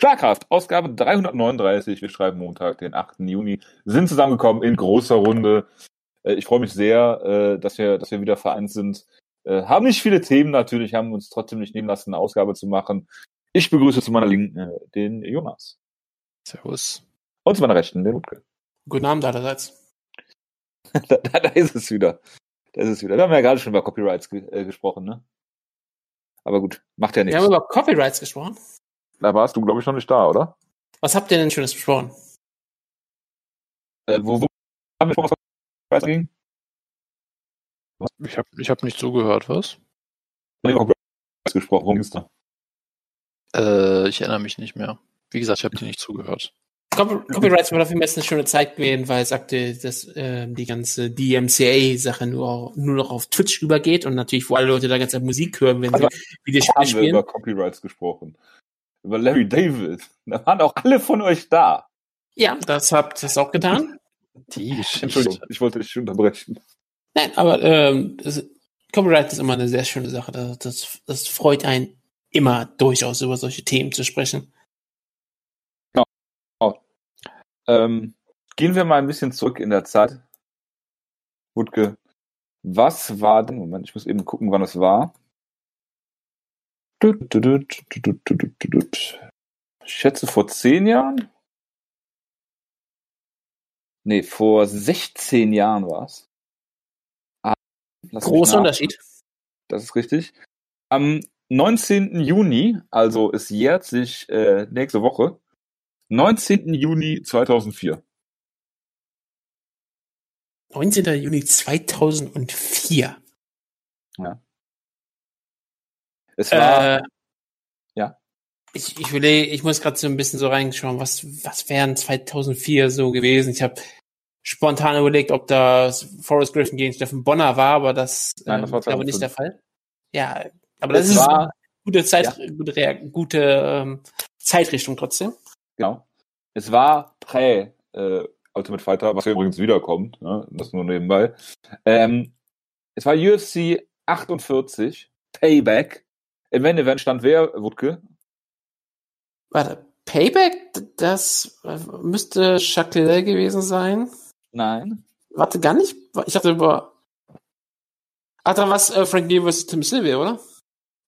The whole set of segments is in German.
Schlagkraft, Ausgabe 339. Wir schreiben Montag, den 8. Juni. Sind zusammengekommen in großer Runde. Äh, ich freue mich sehr, äh, dass wir, dass wir wieder vereint sind. Äh, haben nicht viele Themen natürlich, haben uns trotzdem nicht nehmen lassen, eine Ausgabe zu machen. Ich begrüße zu meiner Linken den Jonas. Servus. Und zu meiner Rechten den Utke. Guten Abend allerseits. da, da, da ist es wieder. Da ist es wieder. Wir haben ja gerade schon über Copyrights ge äh, gesprochen, ne? Aber gut, macht ja nichts. Wir haben über Copyrights gesprochen. Da warst du, glaube ich, noch nicht da, oder? Was habt ihr denn Schönes besprochen? Äh, wo, wo haben wir schon was ging? Ich habe ich hab nicht zugehört, was? Wir haben gesprochen, worum ging's da? Äh, ich erinnere mich nicht mehr. Wie gesagt, ich habe dir nicht zugehört. Copyrights war dafür meist eine schöne Zeit gewesen, weil es sagte, dass äh, die ganze DMCA-Sache nur, nur noch auf Twitch übergeht und natürlich, wo alle Leute da ganze Musik hören, wenn Also, sie Videospiele haben wir spielen. über Copyrights gesprochen. Über Larry David. Da waren auch alle von euch da. Ja, das habt ihr auch getan. Die Geschichte. Entschuldigung, ich wollte dich unterbrechen. Nein, aber ähm, Copyright ist immer eine sehr schöne Sache. Das, das, das freut einen immer durchaus über solche Themen zu sprechen. Ähm, gehen wir mal ein bisschen zurück in der Zeit. Wutke, was war denn, Moment, ich muss eben gucken, wann es war. Tut, tut, tut, tut, tut, tut, tut, tut. Ich schätze vor zehn Jahren? Nee, vor 16 Jahren war es. Ah, Großer Unterschied. Das ist richtig. Am 19. Juni, also es jährt sich äh, nächste Woche, 19. Juni 2004. 19. Juni 2004. Es war, Äh, Ja. Ich, ich will, ich muss gerade so ein bisschen so reinschauen, was, was wären 2004 so gewesen. Ich habe spontan überlegt, ob das Forrest Griffin gegen Steffen Bonner war, aber das, Nein, das ähm, war glaube nicht 2005. der Fall. Ja, aber das es ist war, eine gute Zeit, gute, Rea- gute ähm, Zeitrichtung trotzdem. genau. Es war prä äh, Ultimate Fighter, was ja übrigens wiederkommt, ne? das nur nebenbei. Ähm, es war UFC 48, Payback. Im Main Event stand wer, Wutke? Warte, Payback, das äh, müsste Jacques Liddell gewesen sein. Nein. Warte, gar nicht? Ich dachte über. Ach, da war es äh, Frank Mir vs. Tim Sylvia, oder?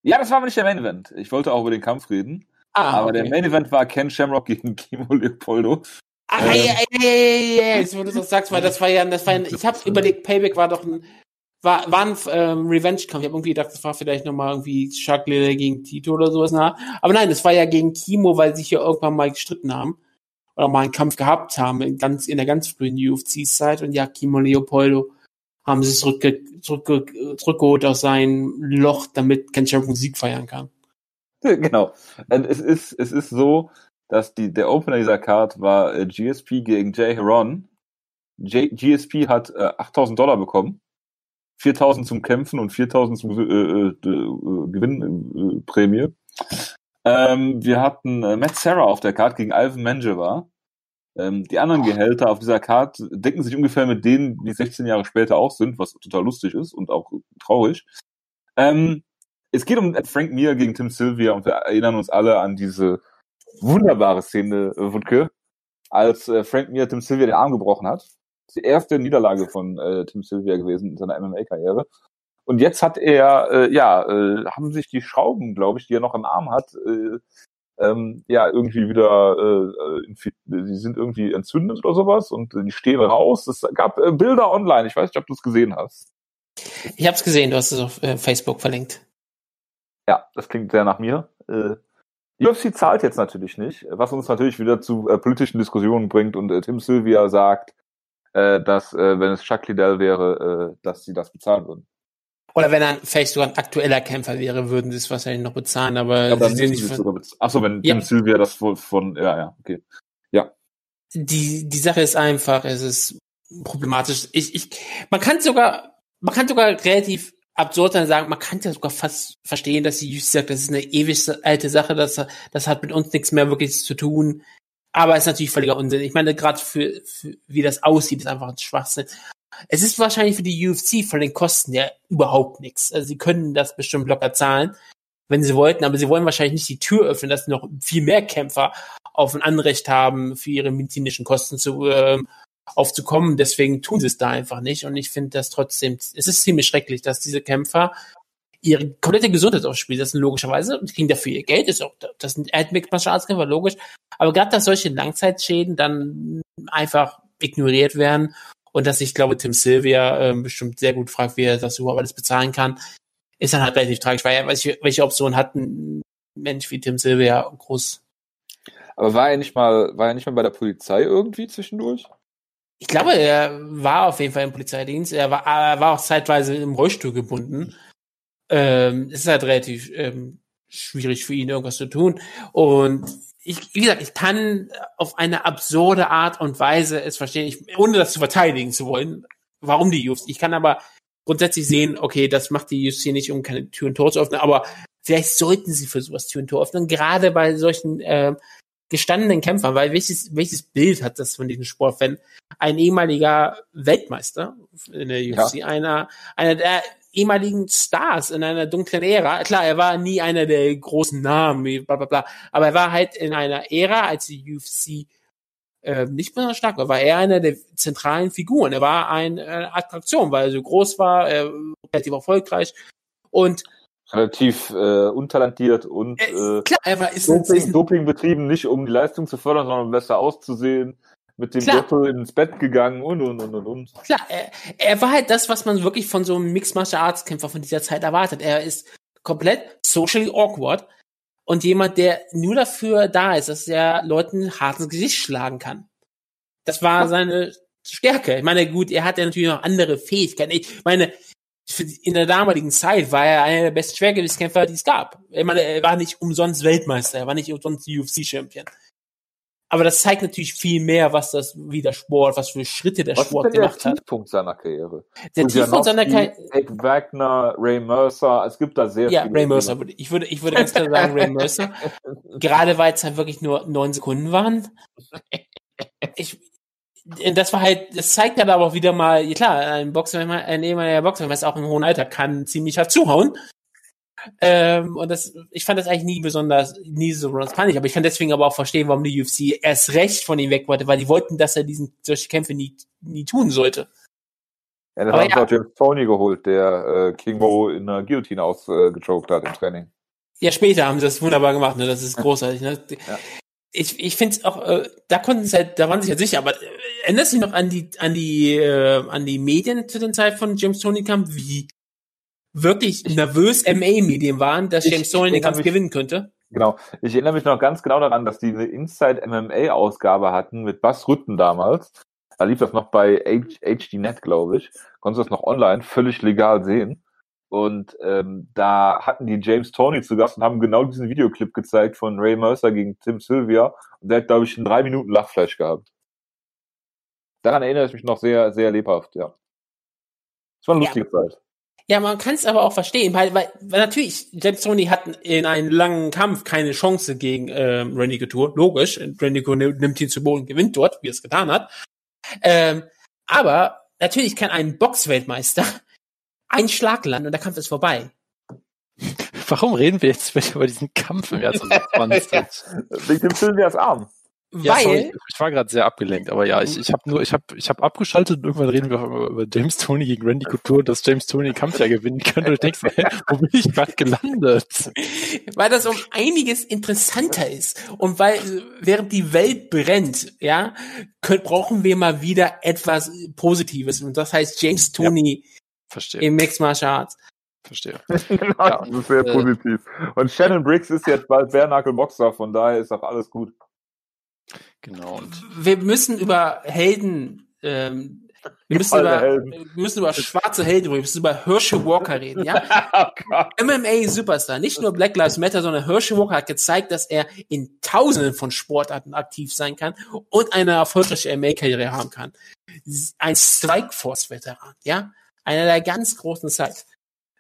Ja, das war aber nicht der Main Event. Ich wollte auch über den Kampf reden. Ah, aber okay. der Main Event war Ken Shamrock gegen Kimo Leopoldo. Ah, Ähm. ja, ja, ja, ja, ja, jetzt, wo du das sagst, weil das war ja, das war ein, ich habe überlegt, Payback war doch ein, war, war ein ähm, Revenge-Kampf. Ich habe irgendwie gedacht, das war vielleicht nochmal irgendwie Chuck Liddell gegen Tito oder sowas. Na. Aber nein, das war ja gegen Kimo, weil sie ja irgendwann mal gestritten haben. Oder mal einen Kampf gehabt haben, in, ganz, in der ganz frühen UFC-Zeit. Und ja, Kimo Leopoldo haben sie zurückge zurückge zurückgeholt aus seinem Loch, damit Ken Shamrock Musik feiern kann. genau. Und es ist, es ist so, dass die, der Opener dieser Card war äh, GSP gegen Jay Heron. J GSP hat äh, 8000 Dollar bekommen. 4000 zum Kämpfen und 4000 zum äh, äh, äh, Gewinnprämie. Ähm, wir hatten äh, Matt Sarah auf der Card gegen Alvin Manjewa. Ähm, die anderen Gehälter auf dieser Card decken sich ungefähr mit denen, die 16 Jahre später auch sind, was total lustig ist und auch traurig. Ähm, es geht um Frank Mir gegen Tim Sylvia und wir erinnern uns alle an diese wunderbare Szene, äh, Wutke, als äh, Frank Mir Tim Sylvia den Arm gebrochen hat. Die erste Niederlage von äh, Tim Sylvia gewesen in seiner MMA-Karriere. Und jetzt hat er, äh, ja, äh, haben sich die Schrauben, glaube ich, die er noch im Arm hat, äh, ähm, ja, irgendwie wieder, äh, die sind irgendwie entzündet oder sowas und die stehen raus. Es gab äh, Bilder online, ich weiß nicht, ob du es gesehen hast. Ich habe es gesehen, du hast es auf äh, Facebook verlinkt. Ja, das klingt sehr nach mir. Äh, die UFC zahlt jetzt natürlich nicht, was uns natürlich wieder zu äh, politischen Diskussionen bringt und äh, Tim Sylvia sagt, äh, dass, äh, wenn es Chuck Liddell wäre, äh, dass sie das bezahlen würden. Oder wenn er vielleicht sogar ein aktueller Kämpfer wäre, würden sie es wahrscheinlich noch bezahlen, aber Aber dann sie nicht von, sogar bez- Ach so, wenn Ja. Tim Sylvia das wohl von, ja, ja, okay. die, die Sache ist einfach, es ist problematisch. Ich, ich, man kann sogar, man kann sogar relativ absurd dann sagen, man kann ja sogar fast verstehen, dass die UFC sagt, das ist eine ewig alte Sache, das, das hat mit uns nichts mehr wirklich zu tun. Aber es ist natürlich völliger Unsinn. Ich meine, gerade für, für wie das aussieht, ist einfach ein Schwachsinn. Es ist wahrscheinlich für die UFC von den Kosten ja überhaupt nichts. Also sie können das bestimmt locker zahlen. wenn sie wollten, aber sie wollen wahrscheinlich nicht die Tür öffnen, dass noch viel mehr Kämpfer auf ein Anrecht haben, für ihre medizinischen Kosten zu äh, aufzukommen. Deswegen tun sie es da einfach nicht. Und ich finde das trotzdem, es ist ziemlich schrecklich, dass diese Kämpfer ihre komplette Gesundheit aufs Spiel setzen, logischerweise. Und kriegen dafür ihr Geld, ist auch, das sind Martial Arts Kämpfer, logisch. Aber gerade, dass solche Langzeitschäden dann einfach ignoriert werden und dass ich glaube, Tim Sylvia äh, bestimmt sehr gut fragt, wie er das überhaupt alles bezahlen kann, ist dann halt relativ tragisch, weil er, welche, welche Option hat ein Mensch wie Tim Sylvia groß. Aber war er nicht mal, war er nicht mal bei der Polizei irgendwie zwischendurch? Ich glaube, er war auf jeden Fall im Polizeidienst. Er war, er war auch zeitweise im Rollstuhl gebunden. Ähm, es ist halt relativ ähm, schwierig für ihn, irgendwas zu tun. Und ich, wie gesagt, ich kann auf eine absurde Art und Weise es verstehen, ich, ohne das zu verteidigen zu wollen, warum die UFC. Ich kann aber grundsätzlich sehen, okay, das macht die UFC nicht, um keine Tür und Tor zu öffnen, aber vielleicht sollten sie für sowas Tür und Tor öffnen, gerade bei solchen äh, gestandenen Kämpfern, weil welches, welches Bild hat das von diesem Sport, wenn ein ehemaliger Weltmeister in der UFC, ja. einer, einer der ehemaligen Stars in einer dunklen Ära. Klar, er war nie einer der großen Namen, bla bla bla, aber er war halt in einer Ära, als die UFC äh, nicht besonders stark war, war er einer der zentralen Figuren. Er war eine äh, Attraktion, weil er so groß war, äh, relativ erfolgreich und relativ äh, untalentiert und äh, äh, klar, er war, ist Doping, Doping betrieben, nicht um die Leistung zu fördern, sondern um besser auszusehen mit dem Gürtel ins Bett gegangen und und und und und. Klar, er, er war halt das, was man wirklich von so einem Mixed Martial Arts Kämpfer von dieser Zeit erwartet. Er ist komplett socially awkward und jemand, der nur dafür da ist, dass er Leuten hart ins Gesicht schlagen kann. Das war ja. seine Stärke. Ich meine, gut, er hatte natürlich noch andere Fähigkeiten. Ich meine, in der damaligen Zeit war er einer der besten Schwergewichtskämpfer, die es gab. Ich meine, er war nicht umsonst Weltmeister, er war nicht umsonst UFC-Champion. Aber das zeigt natürlich viel mehr, was das, wie der Sport, was für Schritte der was Sport ist denn gemacht der hat. Tiefpunkt seiner Karriere? Der Tiefpunkt seiner Karriere. Ed Wagner, Ray Mercer, es gibt da sehr Ja, viele. Ray Mercer. Würde, ich würde, ich würde ganz klar sagen Ray Mercer. Gerade weil es halt wirklich nur neun Sekunden waren. Ich, das war halt, das zeigt dann aber auch wieder mal, klar, ein Boxer, ein ehemaliger Boxer, was auch im hohen Alter kann ziemlich hart zuhauen. Ähm, und das, ich fand das eigentlich nie besonders, nie so besonders panisch, aber ich kann deswegen aber auch verstehen, warum die UFC erst recht von ihm weg wollte, weil die wollten, dass er diesen, solche Kämpfe nie, nie tun sollte. Ja, dann haben ja. auch James Tony geholt, der äh, King Mo in der Guillotine ausgechoked äh, hat im Training. Ja, später haben sie das wunderbar gemacht, ne? Das ist großartig, ne? Ja. Ich, ich finde es auch, äh, da konnten sie halt, da waren sie halt sicher, aber äh, erinnerst du dich noch an die, an die, äh, an die Medien zu den Zeit von James Tony Kampf, wie wirklich nervös MA-Medien waren, dass James Tony den Kampf gewinnen könnte. Genau. Ich erinnere mich noch ganz genau daran, dass die eine Inside MMA-Ausgabe hatten mit Bass Rütten damals. Da lief das noch bei HDNet, glaube ich. Konntest du das noch online völlig legal sehen. Und ähm, da hatten die James Tony zu Gast und haben genau diesen Videoclip gezeigt von Ray Mercer gegen Tim Sylvia. Und der hat, glaube ich, in drei Minuten Lachfleisch gehabt. Daran erinnere ich mich noch sehr, sehr lebhaft, ja. Es war eine lustige ja. Zeit. Ja, man kann es aber auch verstehen, weil, weil, weil natürlich, James Tony hat in einem langen Kampf keine Chance gegen ähm, Randy Couture, logisch. Randy Couture nimmt ihn zu Boden, gewinnt dort, wie er es getan hat. Ähm, aber natürlich kann ein Boxweltmeister einen Schlag landen und der Kampf ist vorbei. Warum reden wir jetzt über diesen Kampf im Jahr 2020? Wegen dem Film Sylvias Arm. Ja, Weil, sorry, ich war gerade sehr abgelenkt, aber ja, ich, ich habe nur, ich habe, ich habe abgeschaltet und irgendwann reden wir über, James Tony gegen Randy Couture, dass James Tony den Kampf ja gewinnen könnte. Und denkst, hey, wo bin ich gerade gelandet? Weil das um einiges interessanter ist und weil während die Welt brennt, ja, können, brauchen wir mal wieder etwas Positives und das heißt James Tony ja, im Mixed Martial Arts. Verstehe. genau, ja, das ist sehr äh, positiv. Und Shannon Briggs ist jetzt bald Bärnackel Boxer, von daher ist auch alles gut. Genau. Und wir müssen über Helden, ähm, wir müssen über, wir müssen über schwarze Helden reden, wir müssen über Herschel Walker reden, ja? oh MMA-Superstar, nicht nur Black Lives Matter, sondern Herschel Walker hat gezeigt, dass er in tausenden von Sportarten aktiv sein kann und eine erfolgreiche MMA-Karriere haben kann. Ein Strikeforce-Veteran, ja? Einer der ganz großen Zeit.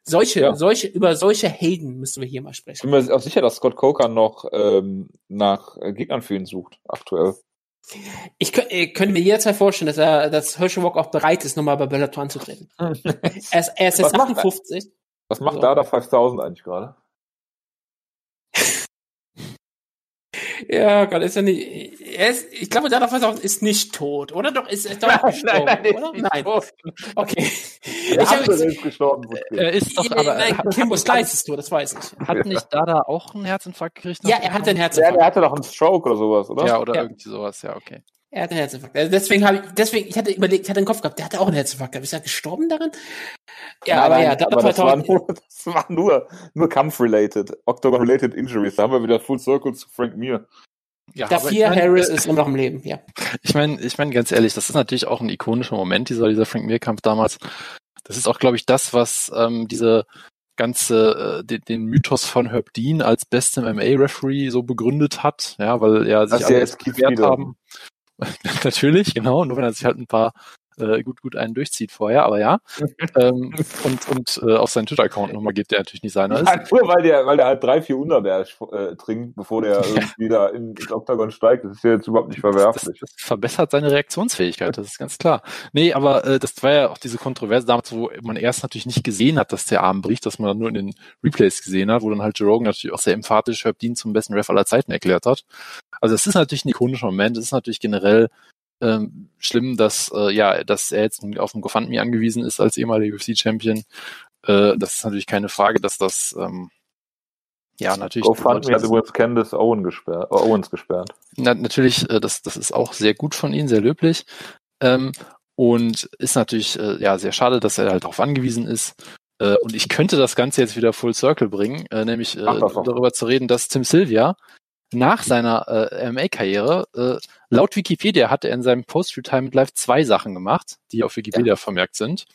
Solche, ja. solche, über solche Helden müssen wir hier mal sprechen. Ich bin mir auch sicher, dass Scott Coker noch ähm, nach Gegnern für ihn sucht, aktuell. Ich, ich könnte mir jederzeit vorstellen, dass er, dass Hirschenbock auch bereit ist, nochmal bei Bellator anzutreten. er, ist, er ist jetzt was 58. Macht, was macht so. da der 5000 eigentlich gerade? Ja, Gott, ist er nicht. Er ist, ich glaube, Dana White ist nicht tot, oder? Doch, ist er doch gestorben, nein, nein, oder? ist Nein. tot. Okay. Der Ich hab- ist gestorben. Er ist doch, Ja, aber nein, Kimbo Slice ist tot, das weiß ich. hat nicht Dada auch einen Herzinfarkt gekriegt? Ja, er hat einen Ja, Herzinfarkt. der hatte doch einen Stroke oder sowas, oder? Ja, oder Ja. irgendwie sowas, ja, okay. Er hat einen Herzinfarkt. Also deswegen habe ich, deswegen, ich hatte überlegt, ich hatte den Kopf gehabt, der hatte auch einen Herzinfarkt. Ist er gestorben daran? Ja, Nein, aber nein, ja, Dana aber das war 2000 nur, das war nur, nur Kampf-related, Octagon-related Injuries. Da haben wir wieder Full Circle zu Frank Mir. Ja, Da vier ich mein, Harris ist immer noch im Leben, ja. Ich meine, ich meine ganz ehrlich, das ist natürlich auch ein ikonischer Moment, dieser, dieser Frank Mir-Kampf damals. Das ist auch, glaube ich, das, was ähm, diese ganze, äh, den, den Mythos von Herb Dean als bestem MMA-Referee so begründet hat, ja, weil er sich ja alle gewehrt haben. Natürlich, genau, nur wenn er sich halt ein paar äh, gut, gut einen durchzieht vorher, aber ja. ähm, und und äh, auf seinen Twitter-Account nochmal geht der natürlich nicht seiner ist. Ja, nur weil der, weil der halt drei, vier Unterberg äh, trinkt, bevor der irgendwie da in, ins Octagon steigt. Das ist ja jetzt überhaupt nicht Das, verwerflich. das verbessert seine Reaktionsfähigkeit, das ist ganz klar. Nee, aber äh, das war ja auch diese Kontroverse damals, wo man erst natürlich nicht gesehen hat, dass der Arm bricht, dass man dann nur in den Replays gesehen hat, wo dann halt Joe Rogan natürlich auch sehr emphatisch Herb Dean zum besten Ref aller Zeiten erklärt hat. Also es ist natürlich ein ikonischer Moment, es ist natürlich generell ähm, schlimm, dass äh, ja, dass er jetzt auf den GoFundMe angewiesen ist als ehemaliger UFC-Champion. Äh, das ist natürlich keine Frage, dass das ähm, ja natürlich GoFundMe hat übrigens Candice Owen gesperrt, äh, Owens gesperrt. na, natürlich, äh, das, das ist auch sehr gut von Ihnen, sehr löblich. Ähm, und ist natürlich äh, ja sehr schade, dass er halt darauf angewiesen ist. Äh, und ich könnte das Ganze jetzt wieder full circle bringen, äh, nämlich äh, darüber zu reden, dass Tim Sylvia nach seiner äh, MMA-Karriere, äh, laut Wikipedia hat er in seinem Post-Retirement Live zwei Sachen gemacht, die auf Wikipedia vermerkt sind.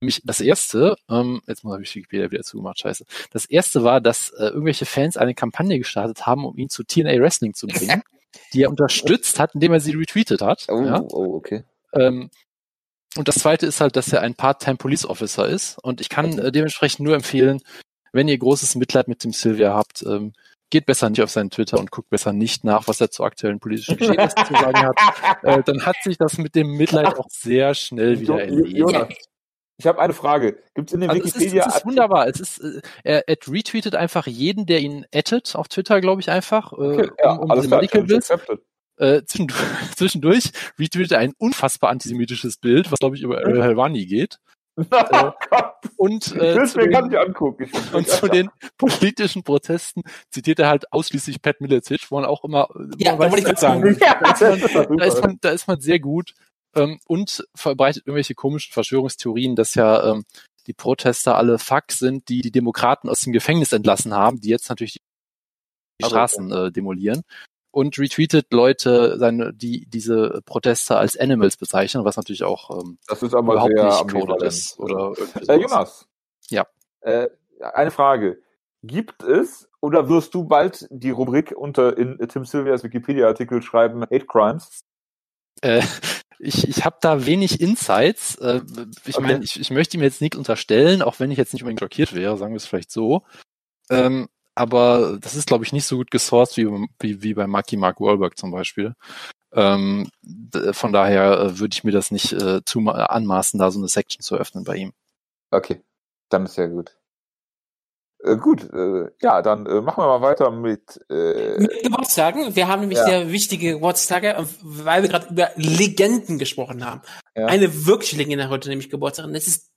Nämlich das erste, ähm, jetzt muss ich Wikipedia wieder zugemacht, scheiße. Das erste war, dass äh, irgendwelche Fans eine Kampagne gestartet haben, um ihn zu TNA Wrestling zu bringen, die er unterstützt hat, indem er sie retweetet hat. Oh, ja? oh okay. Ähm, und das zweite ist halt, dass er ein Part-Time Police Officer ist. Und ich kann äh, dementsprechend nur empfehlen, wenn ihr großes Mitleid mit dem Sylvia habt, ähm, geht besser nicht auf seinen Twitter und guckt besser nicht nach, was er zu aktuellen politischen Geschehnissen zu sagen hat. Äh, dann hat sich das mit dem Mitleid auch sehr schnell wieder erledigt. Ich habe eine Frage. Gibt es in den Also es ist, Wikipedia es ist wunderbar. Es ist, äh, er, er retweetet einfach jeden, der ihn addet auf Twitter, glaube ich einfach, äh, Okay, ja, um, um alles klar. Äh, zwischendurch, zwischendurch retweetet er ein unfassbar antisemitisches Bild, was glaube ich über Ariel Helwani geht. Oh Und, ich äh, es zu mir den, angucken. Und zu den politischen Protesten zitiert er halt ausschließlich Pat Miletich, wo man auch immer, Ja, man da wollte ich gerade sagen. Ja, das ist da ist man, da ist man sehr gut ähm, und verbreitet irgendwelche komischen Verschwörungstheorien, dass ja ähm, die Protester alle Fuck sind, die die Demokraten aus dem Gefängnis entlassen haben, die jetzt natürlich die Also, Straßen äh, demolieren. Und retweetet Leute, seine, die diese Protester als Animals bezeichnen, was natürlich auch ähm, Das ist aber überhaupt nicht coded ist. Oder Äh. Jonas. Ja. Äh, eine Frage. Gibt es oder wirst du bald die Rubrik unter in Tim Sylvias Wikipedia-Artikel schreiben Hate Crimes? Äh, ich ich habe da wenig Insights. Äh, ich Okay. meine, ich, ich möchte ihm jetzt nichts unterstellen, auch wenn ich jetzt nicht unbedingt schockiert wäre, sagen wir es vielleicht so. Ähm, aber das ist, glaube ich, nicht so gut gesourced wie, wie, wie bei Marky Mark Wahlberg zum Beispiel. Ähm, von daher äh, würde ich mir das nicht äh, zu anmaßen, da so eine Section zu öffnen bei ihm. Okay, dann ist ja gut. Äh, gut, äh, ja, dann äh, machen wir mal weiter mit. Äh, Mit Geburtstagen. Wir haben nämlich Ja. sehr wichtige Geburtstage, weil wir gerade über Legenden gesprochen haben. Ja. Eine wirklich Legende hat heute nämlich Geburtstag. Und das ist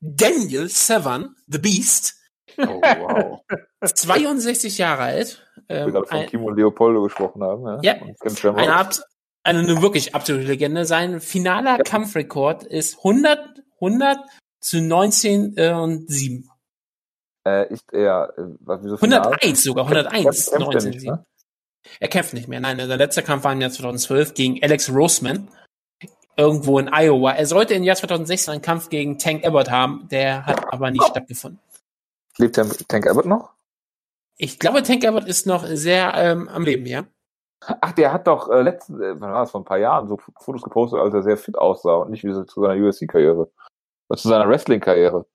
Daniel Severn, The Beast, Oh, wow. 62 Jahre alt. wir Ähm, gerade von ein, Kimo Leopoldo gesprochen haben. Ja. Ja. Shamrock. eine, eine, eine wirklich absolute Legende. Sein finaler Kampfrekord ist 100, 100 zu 19 äh, und 7. Äh, ist er, äh, was, wieso final? 101 sogar, 101, Kämpft er 19, nicht, 7. ne? Er kämpft nicht mehr. Nein, sein letzter Kampf war im Jahr 2012 gegen Alex Roseman. Irgendwo in Iowa. Er sollte im Jahr 2016 einen Kampf gegen Tank Abbott haben. Der hat aber nicht stattgefunden. Lebt Tank, Tank Abbott noch? Ich glaube, Tank Abbott ist noch sehr ähm, am Leben, ja? Ach, der hat doch äh, letzten, äh, wann war das, vor ein paar Jahren so Fotos gepostet, als er sehr fit aussah und nicht wie so zu seiner UFC-Karriere. Oder zu seiner Wrestling-Karriere.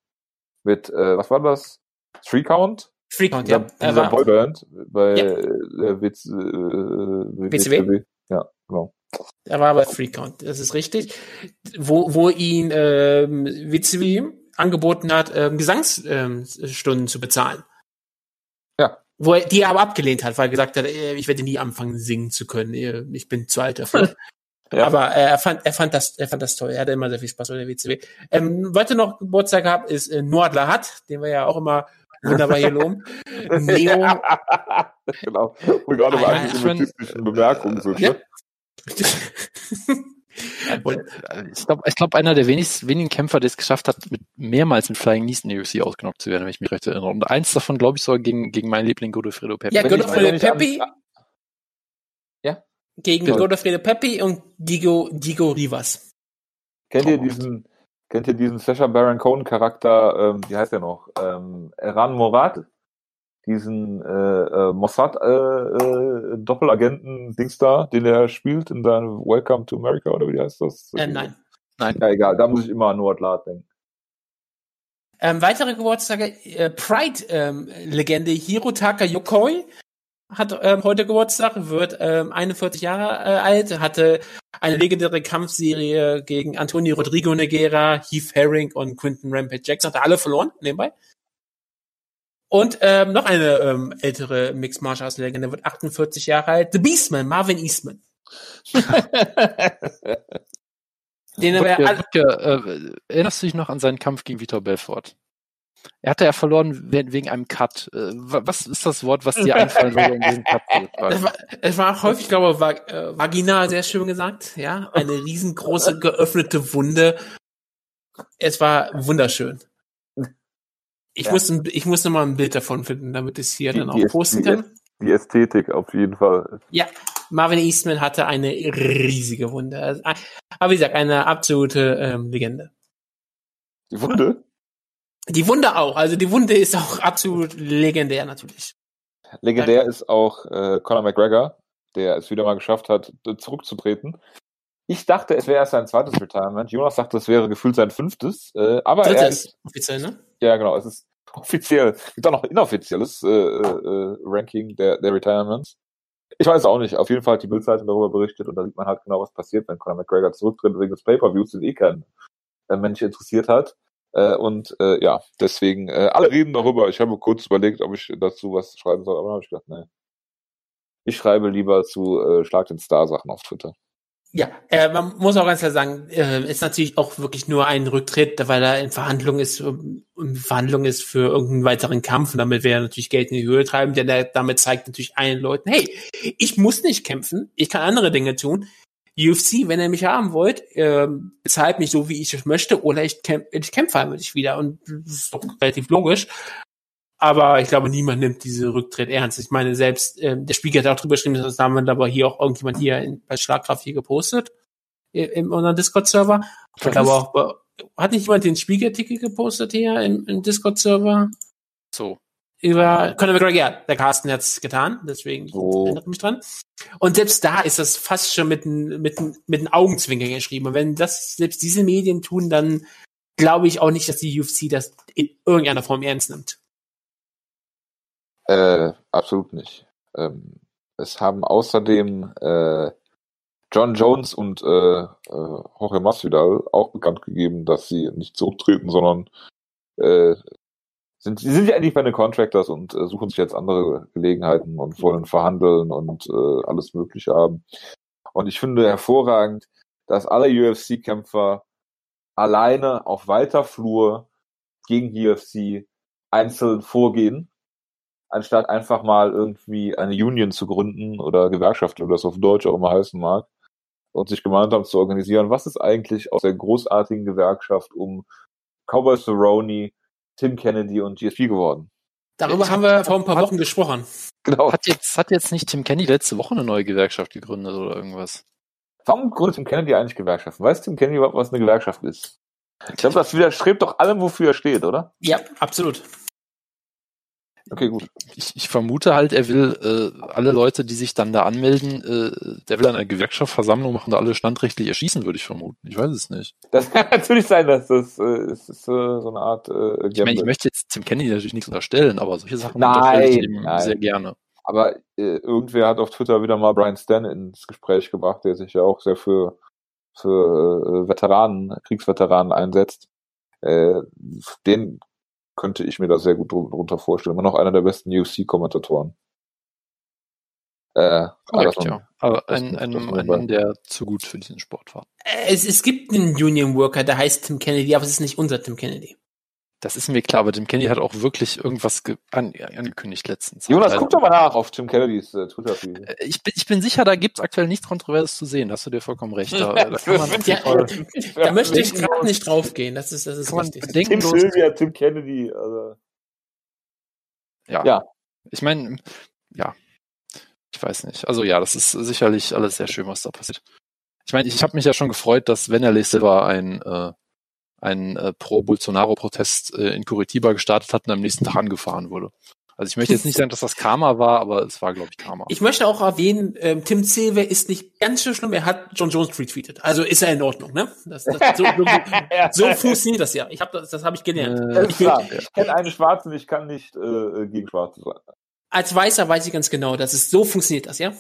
Mit, äh, was war das? Three Count? Free Count, Dieser, ja. Er dieser war, Boyband bei Ja. äh, WC, äh, WCW? Ja, genau. er war bei Free Count, das ist richtig. Wo, wo ihn ähm, WCW angeboten hat, ähm, Gesangsstunden ähm, zu bezahlen. Ja. wo er, die er aber abgelehnt hat, weil er gesagt hat, äh, ich werde nie anfangen singen zu können, äh, ich bin zu alt dafür. Ja. Aber äh, er fand, er fand das, er fand das toll. Er hatte immer sehr viel Spaß bei der WCW. Ähm, heute noch Geburtstag gehabt ist äh, Nordler hat, den wir ja auch immer wunderbar hier loben. Neo, genau. Und gerade Ah, mal ja, an diese statistischen Bemerkungen sind. Ja. Und- Ich glaube, ich glaub, einer der wenigsten, wenigen Kämpfer, der es geschafft hat, mit mehrmals mit Flying Knees in der UFC ausgenockt zu werden, wenn ich mich recht erinnere. Und eins davon, glaube ich, sogar gegen, gegen meinen Liebling Godofredo Pepe. Ja, Godofredo Peppi. Ja. gegen Toll. Godofredo Peppi und Digo, Digo Rivas. Kennt ihr Traumhaft. diesen, kennt ihr diesen Sasha Baron Cohen Charakter, ähm, wie heißt der noch? Ähm, Eran Morad? Diesen äh, äh, Mossad äh, äh, Dings da, den er spielt in seinem Welcome to America oder wie heißt das? Äh, nein. Ja, egal, da muss ich immer an Noah Lad denken. Ähm, weitere Geburtstage, äh, Pride-Legende Hirotaka Yokoi hat ähm, heute Geburtstag, wird ähm, 41 Jahre äh, alt, hatte eine legendäre Kampfserie gegen Antonio Rodrigo Negera, Heath Herring und Quinton Rampage Jackson, hat er alle verloren, nebenbei. Und ähm, noch eine ähm, ältere Mixed Martial Arts Legende wird 48 Jahre alt, The Beastman, Marvin Eastman. Den er Wutke, alle, Wutke, äh, erinnerst du dich noch an seinen Kampf gegen Vitor Belfort? Er hatte ja verloren we- wegen einem Cut. Äh, wa- Was ist das Wort, was dir einfallen würde, um diesen Cut zu war, es war auch häufig, glaube ich, vag äh, vaginal sehr schön gesagt, ja. Eine riesengroße geöffnete Wunde. Es war wunderschön. Ich Ja. muss, ein, ich muss noch mal ein Bild davon finden, damit ich es hier Die- dann auch posten kann. Die Ästhetik auf jeden Fall. Ja, Marvin Eastman hatte eine riesige Wunde. Also, äh, aber wie gesagt, eine absolute ähm, Legende. Die Wunde? Die Wunde auch. Also die Wunde ist auch absolut legendär natürlich. Legendär ist auch äh, Conor McGregor, der es wieder mal geschafft hat, zurückzutreten. Ich dachte, es wäre erst sein zweites Retirement. Jonas sagte, es wäre gefühlt sein fünftes. Äh, aber er Drittes, ist, offiziell, ne? ja genau, es ist offiziell. Gibt auch noch inoffizielles äh, äh, Ranking der, der Retirements. Ich weiß auch nicht. Auf jeden Fall hat die Bildzeitung darüber berichtet und da sieht man halt genau, was passiert, wenn Conor McGregor zurücktritt wegen des Pay-Per-Views, den eh kein äh, Mensch interessiert hat. Äh, und äh, ja, deswegen, äh, alle reden darüber. Ich habe kurz überlegt, ob ich dazu was schreiben soll, aber dann habe ich gedacht, nee. Ich schreibe lieber zu äh, Schlag den Star Sachen auf Twitter. Ja, äh, man muss auch ganz klar sagen, äh, ist natürlich auch wirklich nur ein Rücktritt, weil er in Verhandlung ist, ähm, in Verhandlung ist für irgendeinen weiteren Kampf und damit wäre er natürlich Geld in die Höhe treiben, denn er damit zeigt natürlich allen Leuten, hey, ich muss nicht kämpfen, ich kann andere Dinge tun. UFC, wenn ihr mich haben wollt, ähm, bezahlt mich so, wie ich es möchte, oder ich, kämp ich kämpfe halt nicht wieder. Und das ist doch relativ logisch. Aber ich glaube, niemand nimmt diese Rücktritt ernst. Ich meine, selbst ähm, der Spiegel hat auch drüber geschrieben, das haben wir aber hier auch irgendjemand hier in, bei Schlagkraft hier gepostet i- in unserem Discord-Server. Ich glaube auch, bei- hat nicht jemand den Spiegelartikel gepostet hier im, im Discord-Server So. über Conor McGregor? Ja, der Carsten hat's getan, deswegen So. erinnere ich mich dran. Und selbst da ist das fast schon mit einem mit, ein- mit einem Augenzwinkern geschrieben. Und wenn das selbst diese Medien tun, dann glaube ich auch nicht, dass die UFC das in irgendeiner Form ernst nimmt. Äh, absolut nicht. Ähm, es haben außerdem äh, John Jones und äh, äh, Jorge Masvidal auch bekannt gegeben, dass sie nicht zurücktreten, sondern äh, sind, sie sind ja endlich bei den Contractors und äh, suchen sich jetzt andere Gelegenheiten und wollen verhandeln und äh, alles Mögliche haben. Und ich finde hervorragend, dass alle UFC-Kämpfer alleine auf weiter Flur gegen die UFC einzeln vorgehen anstatt einfach mal irgendwie eine Union zu gründen oder Gewerkschaft oder das auf Deutsch auch immer heißen mag und sich gemeinsam zu organisieren, was ist eigentlich aus der großartigen Gewerkschaft um Cowboy Cerrone, Tim Kennedy und GSP geworden? Darüber Ich haben wir vor ein paar Wochen gesprochen. Genau. Hat jetzt, hat jetzt nicht Tim Kenny letzte Woche eine neue Gewerkschaft gegründet oder irgendwas? Warum gründet Tim Kennedy eigentlich Gewerkschaften? Weiß Tim Kennedy überhaupt, was eine Gewerkschaft ist? Ich glaube, das widerstrebt doch allem, wofür er steht, oder? Ja, absolut. Okay, gut. Ich, ich vermute halt, er will äh, alle Leute, die sich dann da anmelden, äh, der will eine Gewerkschaftsversammlung machen, da alle standrechtlich erschießen, würde ich vermuten. Ich weiß es nicht. Das kann natürlich sein, dass das äh, es ist, äh, so eine Art äh, Ich meine, ich Gamble. möchte jetzt Tim Kenny natürlich nichts unterstellen, aber solche Sachen Nein, unterstelle ich ihm nein. sehr gerne. Aber äh, irgendwer hat auf Twitter wieder mal Brian Stan ins Gespräch gebracht, der sich ja auch sehr für, für äh, Veteranen, Kriegsveteranen einsetzt. Äh, den könnte ich mir das sehr gut drunter vorstellen. Immer noch einer der besten UFC-Kommentatoren. Äh, Korrekt, aber, ja. aber ein, ein, ein Mann, der zu gut für diesen Sport war. Es, es gibt einen Union Worker, der heißt Tim Kennedy, aber es ist nicht unser Tim Kennedy. Das ist mir klar, aber Tim Kennedy hat auch wirklich irgendwas an, angekündigt letztens. Jonas, also, guck doch mal nach auf Tim Kennedys äh, Twitter-Feed. Äh, ich bin, ich bin sicher, da gibt's aktuell nichts Kontroverses zu sehen. Da hast du dir vollkommen recht. Da, da, kann man ja, da möchte ich gerade nicht draufgehen. Das ist, das ist richtig. Tim Sylvia, Tim Kennedy. Also. Ja. ja. Ich meine, ja. Ich weiß nicht. Also ja, das ist sicherlich alles sehr schön, was da passiert. Ich meine, ich habe mich ja schon gefreut, dass Venerley Silva ein äh, einen äh, Pro-Bolsonaro-Protest äh, in Curitiba gestartet hat und am nächsten Tag angefahren wurde. Also ich möchte jetzt nicht sagen, dass das Karma war, aber es war, glaube ich, Karma. Ich möchte auch erwähnen, ähm, Tim Silver ist nicht ganz so schlimm, er hat John Jones retweetet. Also ist er in Ordnung, ne? Das, das, so, so, so funktioniert das ja. Ich habe das, das habe ich gelernt. Äh, ich, klar. ich kenne einen Schwarzen, ich kann nicht äh, gegen Schwarze sein. Als Weißer weiß ich ganz genau, dass es so funktioniert das, ja?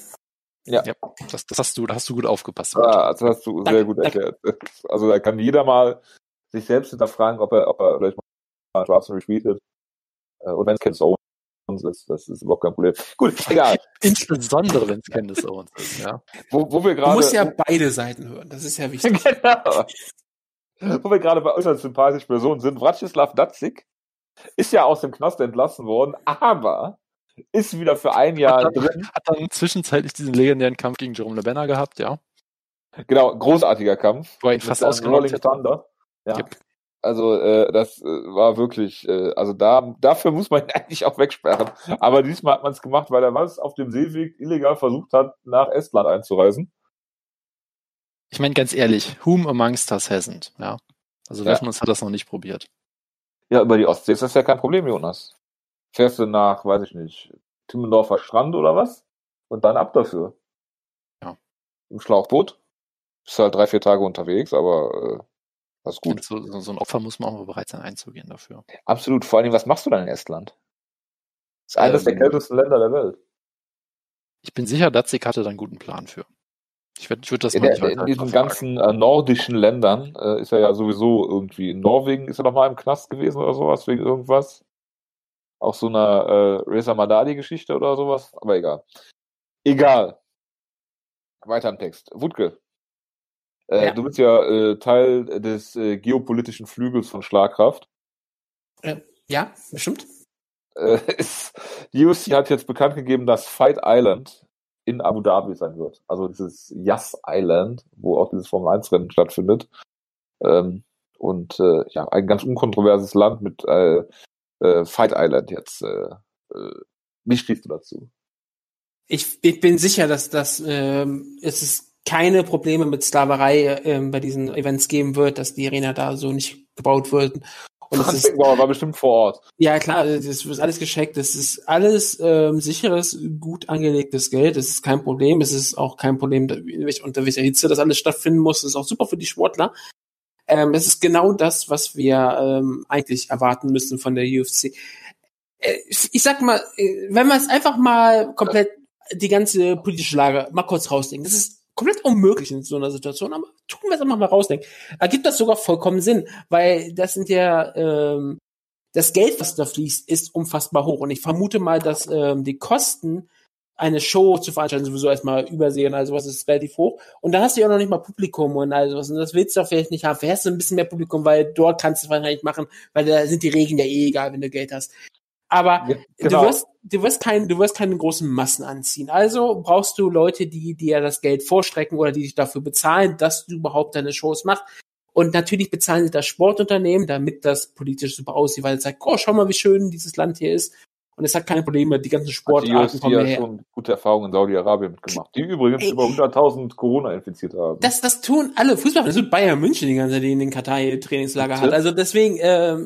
Ja. ja das, das hast du, da hast du gut aufgepasst. Ja, das hast du sehr gut erklärt. Also da kann jeder mal sich selbst hinterfragen, ob er, ob er vielleicht mal Schwarzen retweetet. Äh, und wenn es Candace Owens ist, das ist überhaupt kein Problem. Gut, egal. Insbesondere wenn es Candace Owens ist, ja. Wo, wo wir gerade. Du musst ja beide Seiten hören, das ist ja wichtig. genau. Wo wir gerade bei äußerst sympathischen Personen sind, Vratislav Datsik ist ja aus dem Knast entlassen worden, aber ist wieder für ein Jahr hat dann, drin. Hat dann zwischenzeitlich diesen legendären Kampf gegen Jerome LeBenner gehabt, ja. Genau, großartiger Kampf. Wo er fast ausgenockt Thunder. Ja. Yep. Also äh, das äh, war wirklich, äh, also da dafür muss man ihn eigentlich auch wegsperren. Aber diesmal hat man es gemacht, weil er was auf dem Seeweg illegal versucht hat, nach Estland einzureisen. Ich meine ganz ehrlich, whom amongst us hasn't, ja. Also ja. uns hat das noch nicht probiert? Ja, über die Ostsee ist das ja kein Problem, Jonas. Fährst du nach, weiß ich nicht, Timmendorfer Strand oder was? Und dann ab dafür. Ja. Im Schlauchboot. Bist halt drei, vier Tage unterwegs, aber äh, das ist gut. So, so, ein Opfer muss man auch bereit sein einzugehen dafür. Absolut. Vor allem, was machst du dann in Estland? Das ist eines ähm, der kältesten Länder der Welt. Ich bin sicher, Datsik hatte da einen guten Plan für. Ich würde würd das in, mal der, in diesen ganzen äh, nordischen Ländern äh, ist er ja sowieso irgendwie. In Norwegen ist er doch mal im Knast gewesen oder sowas, wegen irgendwas. Auch so einer äh, Reza Madadi-Geschichte oder sowas. Aber egal. Egal. Weiter im Text. Wutke, äh, ja. Du bist ja äh, Teil des äh, geopolitischen Flügels von Schlagkraft. Äh, ja, bestimmt. Ist, die UFC hat jetzt bekannt gegeben, dass Fight Island in Abu Dhabi sein wird. Also dieses Yas Island, wo auch dieses Formel 1 Rennen stattfindet. Ähm, und äh, ja, ein ganz unkontroverses Land mit Fight Island jetzt. Wie stehst du dazu? Ich, ich bin sicher, dass das ähm, es ist keine Probleme mit Sklaverei ähm, bei diesen Events geben wird, dass die Arena da so nicht gebaut wird. Und das ist, war bestimmt vor Ort. Ja, klar, das wird alles gescheckt. Das ist alles ähm, sicheres, gut angelegtes Geld. Das ist kein Problem. Es ist auch kein Problem, unter welcher Hitze das alles stattfinden muss. Das ist auch super für die Sportler. Ähm, es ist genau das, was wir ähm, eigentlich erwarten müssen von der UFC. Äh, ich sag mal, äh, wenn man es einfach mal komplett die ganze politische Lage mal kurz rausdenkt, das ist komplett unmöglich in so einer Situation, aber tun wir es einfach mal rausdenken. Ergibt das sogar vollkommen Sinn, weil das sind ja ähm, das Geld, was da fließt, ist unfassbar hoch. Und ich vermute mal, dass ähm, die Kosten, eine Show zu veranstalten, sowieso erstmal übersehen, also was ist relativ hoch. Und dann hast du ja auch noch nicht mal Publikum und also was. Und das willst du auch vielleicht nicht haben. Vielleicht hast du ein bisschen mehr Publikum, weil dort kannst du es wahrscheinlich machen, weil da sind die Regeln ja eh egal, wenn du Geld hast. Aber ja, genau. du wirst, du wirst keinen, du wirst keine großen Massen anziehen. Also brauchst du Leute, die dir das Geld vorstrecken oder die dich dafür bezahlen, dass du überhaupt deine Shows machst. Und natürlich bezahlen sie das Sportunternehmen, damit das politisch super aussieht, weil es sagt, oh, schau mal, wie schön dieses Land hier ist. Und es hat keine Probleme, die ganzen Sportarten kommen Die ja schon gute Erfahrungen in Saudi-Arabien mitgemacht, die übrigens Ey, über 100.000 Corona infiziert haben. Das, das tun alle Fußballer. Das wird Bayern München die ganze Zeit, die in den Katar Trainingslager hat. Also deswegen, äh,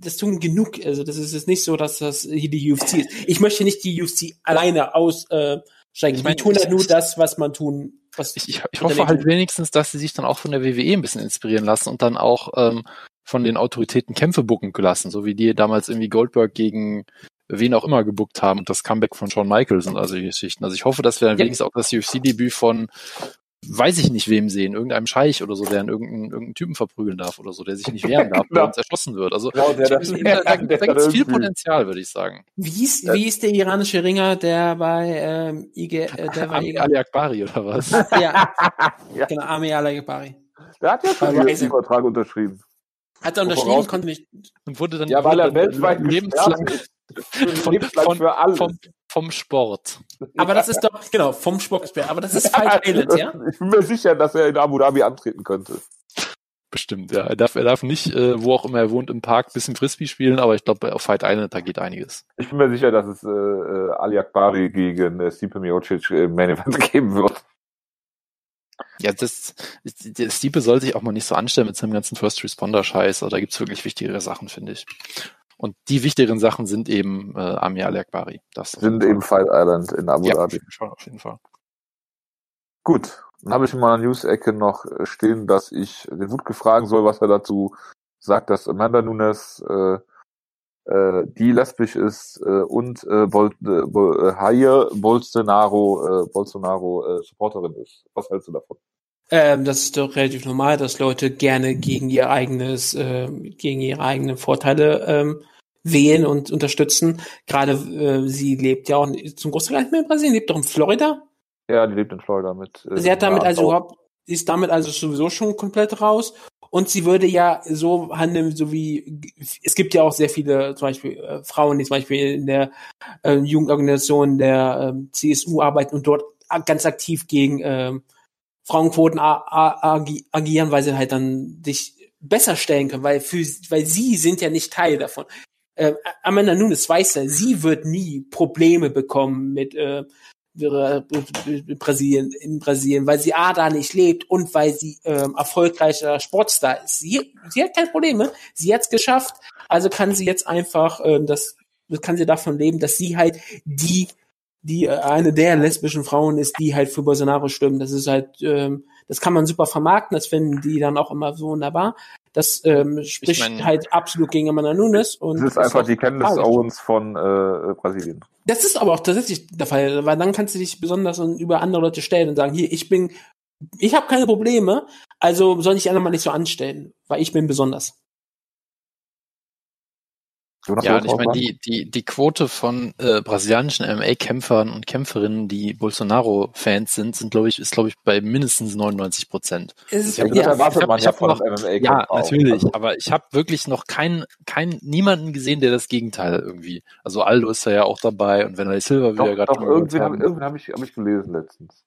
das tun genug. Also das ist jetzt nicht so, dass das hier die UFC ist. Ich möchte nicht die UFC alleine aussteigen. Äh, ich meine, die tun halt nur das, was man tun. Was ich, ich, ich hoffe halt wenigstens, dass sie sich dann auch von der WWE ein bisschen inspirieren lassen und dann auch ähm, von den Autoritäten Kämpfe bucken lassen, so wie die damals irgendwie Goldberg gegen wen auch immer gebuckt haben und das Comeback von Shawn Michaels und also die Geschichten. Also ich hoffe, dass wir dann ja. wenigstens auch das UFC-Debüt von weiß ich nicht wem sehen, irgendeinem Scheich oder so, der einen irgendeinen, irgendeinen Typen verprügeln darf oder so, der sich nicht wehren darf, Genau. der uns erschossen wird. Also Genau, der da, das- da, da, da der gibt es viel Potenzial, würde ich sagen. Wie ist, wie ist der iranische Ringer, der bei ähm, IG, äh, der bei Ali, IG, Ali Akbari oder was? ja, Ja. genau, Ami Al-Ghibari. Der hat ja schon den. Vertrag unterschrieben. Hat er unterschrieben, konnte nicht. Und wurde dann, Ja, weil er weltweit lebenslang von, lebenslang von, für alles. vom, vom Sport. Aber das ist doch, genau, vom Spocksperr. Aber das ist Fight Island, ja? Ich bin mir sicher, dass er in Abu Dhabi antreten könnte. Bestimmt, ja. Er darf, er darf nicht, äh, wo auch immer er wohnt, im Park bisschen Frisbee spielen, aber ich glaube, auf Fight Island, da geht einiges. Ich bin mir sicher, dass es äh, äh, Ali Akbari gegen äh, Stipe Miocic im Main Event geben wird. Ja, das, der Stiepe soll sich auch mal nicht so anstellen mit seinem ganzen First Responder Scheiß. Also da gibt's wirklich wichtigere Sachen, finde ich. Und die wichtigeren Sachen sind eben äh, Amir Al-Akbari. Das Sind eben Fight Island in Abu ja, Dhabi. jeden Fall, auf jeden Fall. Gut, dann habe ich in meiner News-Ecke noch äh, stehen, dass ich den Wutke fragen soll, was er dazu sagt, dass Amanda Nunes äh, äh, die lesbisch ist äh, und äh, Bol äh, Bol äh, Jair Bolsonaro, äh, Bolsonaro äh, Supporterin ist. Was hältst du davon? Ähm, das ist doch relativ normal, dass Leute gerne gegen ihr eigenes, ähm, gegen ihre eigenen Vorteile ähm, wählen und unterstützen. Gerade äh, sie lebt ja auch zum Großteil gar nicht mehr in Brasilien, lebt doch in Florida. Ja, die lebt in Florida mit. Äh, Sie hat damit also überhaupt, sie ist damit also sowieso schon komplett raus. Und sie würde ja so handeln, so wie es gibt ja auch sehr viele, zum Beispiel äh, Frauen, die zum Beispiel in der äh, Jugendorganisation der ähm, CSU arbeiten und dort ganz aktiv gegen ähm, Frauenquoten agieren, weil sie halt dann sich besser stellen können, weil für weil sie sind ja nicht Teil davon. Äh, Amanda Nunes weiß ja, sie wird nie Probleme bekommen mit äh, Brasilien, in Brasilien, weil sie A da nicht lebt und weil sie ähm, erfolgreicher Sportstar ist. Sie, sie hat keine Probleme, sie hat's geschafft, also kann sie jetzt einfach ähm, das kann sie davon leben, dass sie halt die die äh, eine der lesbischen Frauen ist, die halt für Bolsonaro stimmen. Das ist halt, ähm, das kann man super vermarkten, das finden die dann auch immer so wunderbar. Das ähm, spricht mein- halt absolut gegen Amanda Nunes. Und Das ist einfach die Candice tragisch. Owens von äh, Brasilien. Das ist aber auch tatsächlich der Fall, weil dann kannst du dich besonders über andere Leute stellen und sagen, hier, ich bin, ich habe keine Probleme, also soll ich die anderen mal nicht so anstellen, weil ich bin besonders. Jonas, Ja, ich meine, auch die, die, die Quote von äh, brasilianischen MMA-Kämpfern und Kämpferinnen, die Bolsonaro-Fans sind, sind, glaube ich, ist, glaube ich, bei mindestens 99 Prozent. Ist, Ja, ja, ich hab- man ich hab noch-. Ja, auch. natürlich. Also, Aber ich habe wirklich noch keinen, keinen, niemanden gesehen, der das Gegenteil irgendwie. Also Aldo ist da ja auch dabei und Vanilla Silva, wie wir doch, gerade doch irgendwen habe hab ich, hab ich gelesen letztens.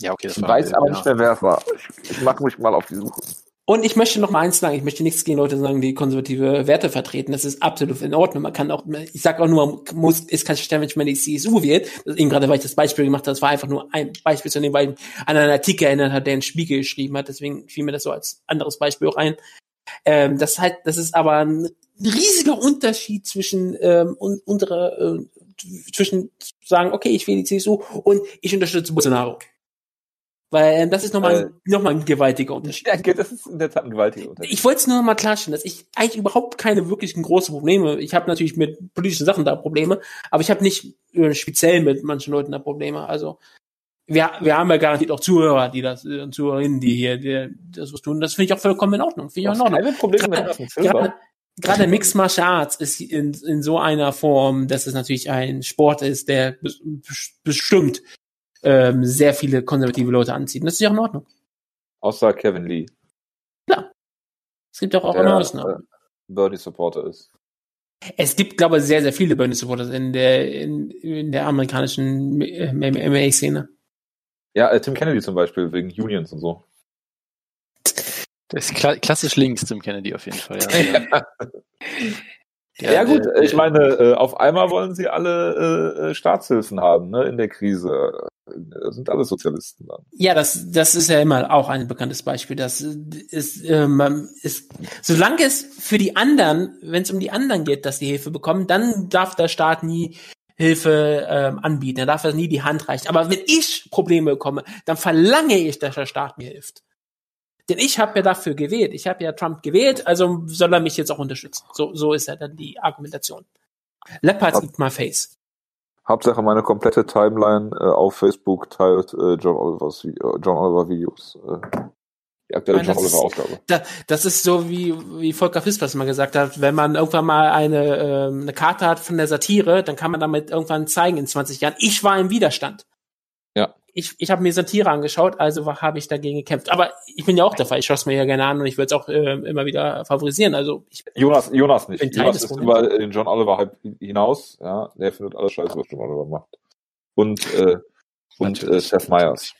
Ja, okay, das Ich war weiß aber ja. nicht mehr, wer es war. Ich, ich mache mich mal auf die Suche. Und ich möchte noch mal eins sagen, ich möchte nichts gegen Leute sagen, die konservative Werte vertreten. Das ist absolut in Ordnung. Man kann auch, ich sag auch nur, muss, ist kein Stern, wenn mal die CSU wählt. Eben gerade, weil ich das Beispiel gemacht habe, das war einfach nur ein Beispiel zu dem, weil ich an einen Artikel erinnert hat, der in Spiegel geschrieben hat. Deswegen fiel mir das so als anderes Beispiel auch ein. Ähm, das halt, das ist aber ein riesiger Unterschied zwischen ähm, un, unserer, äh, zwischen sagen, okay, ich wähle die CSU und ich unterstütze Bolsonaro. Weil ähm, das ist nochmal Äh, ein, noch mal ein gewaltiger Unterschied. Ja, das ist in der Tat ein gewaltiger Unterschied. Ich wollte es nur noch mal klarstellen, dass ich eigentlich überhaupt keine wirklichen großen Probleme. Ich habe natürlich mit politischen Sachen da Probleme, aber ich habe nicht äh, speziell mit manchen Leuten da Probleme. Also wir, wir haben ja garantiert auch Zuhörer, die das, äh, Zuhörerinnen, die hier die, das was tun. Das finde ich auch vollkommen in Ordnung. Finde ich auch in Ordnung. keine Probleme Gerade, gerade, gerade Mixed Martial Arts ist in, in so einer Form, dass es natürlich ein Sport ist, der bes- bestimmt ähm, sehr viele konservative Leute anzieht. Und das ist ja auch in Ordnung. Außer Kevin Lee, Es gibt auch, auch der Ausnahmen. äh, Birdie-Supporter ist. Es gibt, glaube ich, sehr, sehr viele Bernie Supporters in der, in, in der amerikanischen äh, MMA-Szene. Ja, äh, Tim Kennedy zum Beispiel, wegen Unions und so. Das ist kla klassisch links, Tim Kennedy auf jeden Fall. Ja, Ja, Der- gut, der- ich meine, äh, auf einmal wollen sie alle äh, äh, Staatshilfen haben, ne, in der Krise. Das sind alle Sozialisten dann. Ja, das, das ist ja immer auch ein bekanntes Beispiel. Das ist, äh, man ist, solange es für die anderen, wenn es um die anderen geht, dass die Hilfe bekommen, dann darf der Staat nie Hilfe ähm, anbieten. Er darf er nie die Hand reichen. Aber wenn ich Probleme bekomme, dann verlange ich, dass der Staat mir hilft. Denn ich habe ja dafür gewählt. Ich habe ja Trump gewählt, also soll er mich jetzt auch unterstützen. So, so ist ja dann die Argumentation. Leopards eat my face. Hauptsache meine komplette Timeline äh, auf Facebook teilt äh, John Olivers äh, John Oliver Videos. Äh, die aktuelle Nein, John das ist- Oliver Ausgabe. Da, das ist so, wie, wie Volker Fispers mal gesagt hat, wenn man irgendwann mal eine, ähm, eine Karte hat von der Satire, dann kann man damit irgendwann zeigen in 20 Jahren, ich war im Widerstand. Ich, ich habe mir Satire angeschaut, also habe ich dagegen gekämpft. Aber ich bin ja auch dabei, ich schaue es mir ja gerne an und ich würde es auch ähm, immer wieder favorisieren. Also ich, Jonas, Jonas nicht. Jonas ist Problems. über den John Oliver Hype hinaus. Ja, der findet alles scheiße, was John Oliver macht. Und äh, und äh. Seth Meyers.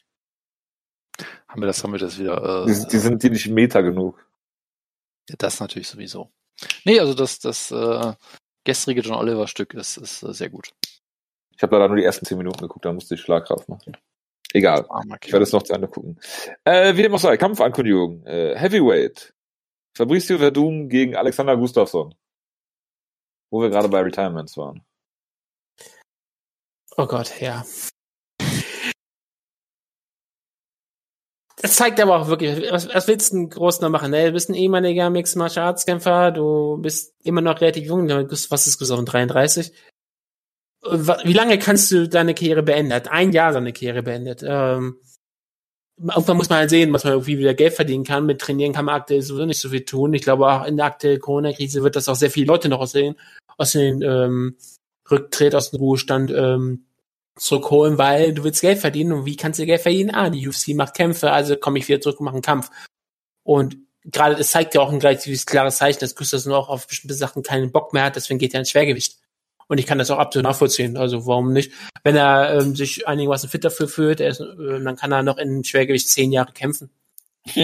Haben wir das, haben wir das wieder. Die, Äh, die sind die nicht Meta genug. das natürlich sowieso. Nee, also das, das äh, gestrige John Oliver Stück ist, ist äh, sehr gut. Ich habe leider nur die ersten zehn Minuten geguckt, da musste ich Schlagkraft machen. Egal. Ich werde es noch zu Ende gucken. Äh, wie dem auch sei, Kampfankündigung. Äh, Heavyweight. Fabricio Verdum gegen Alexander Gustafsson. Wo wir gerade bei Retirements waren. oh Gott, ja. Das zeigt aber auch wirklich, was, was willst du denn groß noch machen? Ne? Du bist ein ehemaliger Mixed Martial Arts Kämpfer, du bist immer noch relativ jung, was ist gesagt, 33. Wie lange kannst du deine Karriere beenden? Ein Jahr seine Karriere beendet. Ähm, irgendwann muss man halt sehen, dass man irgendwie wieder Geld verdienen kann. Mit Trainieren kann man aktuell sowieso nicht so viel tun. Ich glaube auch in der aktuellen Corona-Krise wird das auch sehr viele Leute noch aus den, aus den ähm, Rücktritt, aus dem Ruhestand ähm, zurückholen, weil du willst Geld verdienen. Und wie kannst du Geld verdienen? Ah, die UFC macht Kämpfe, also komme ich wieder zurück und mache einen Kampf. Und gerade das zeigt ja auch ein relativ klares Zeichen, dass Gustafsson auch auf bestimmte Sachen keinen Bock mehr hat, deswegen geht er ins Schwergewicht. Und ich kann das auch absolut nachvollziehen. Also warum nicht? Wenn er ähm, sich einigermaßen fit dafür fühlt, er ist, äh, dann kann er noch in Schwergewicht zehn Jahre kämpfen.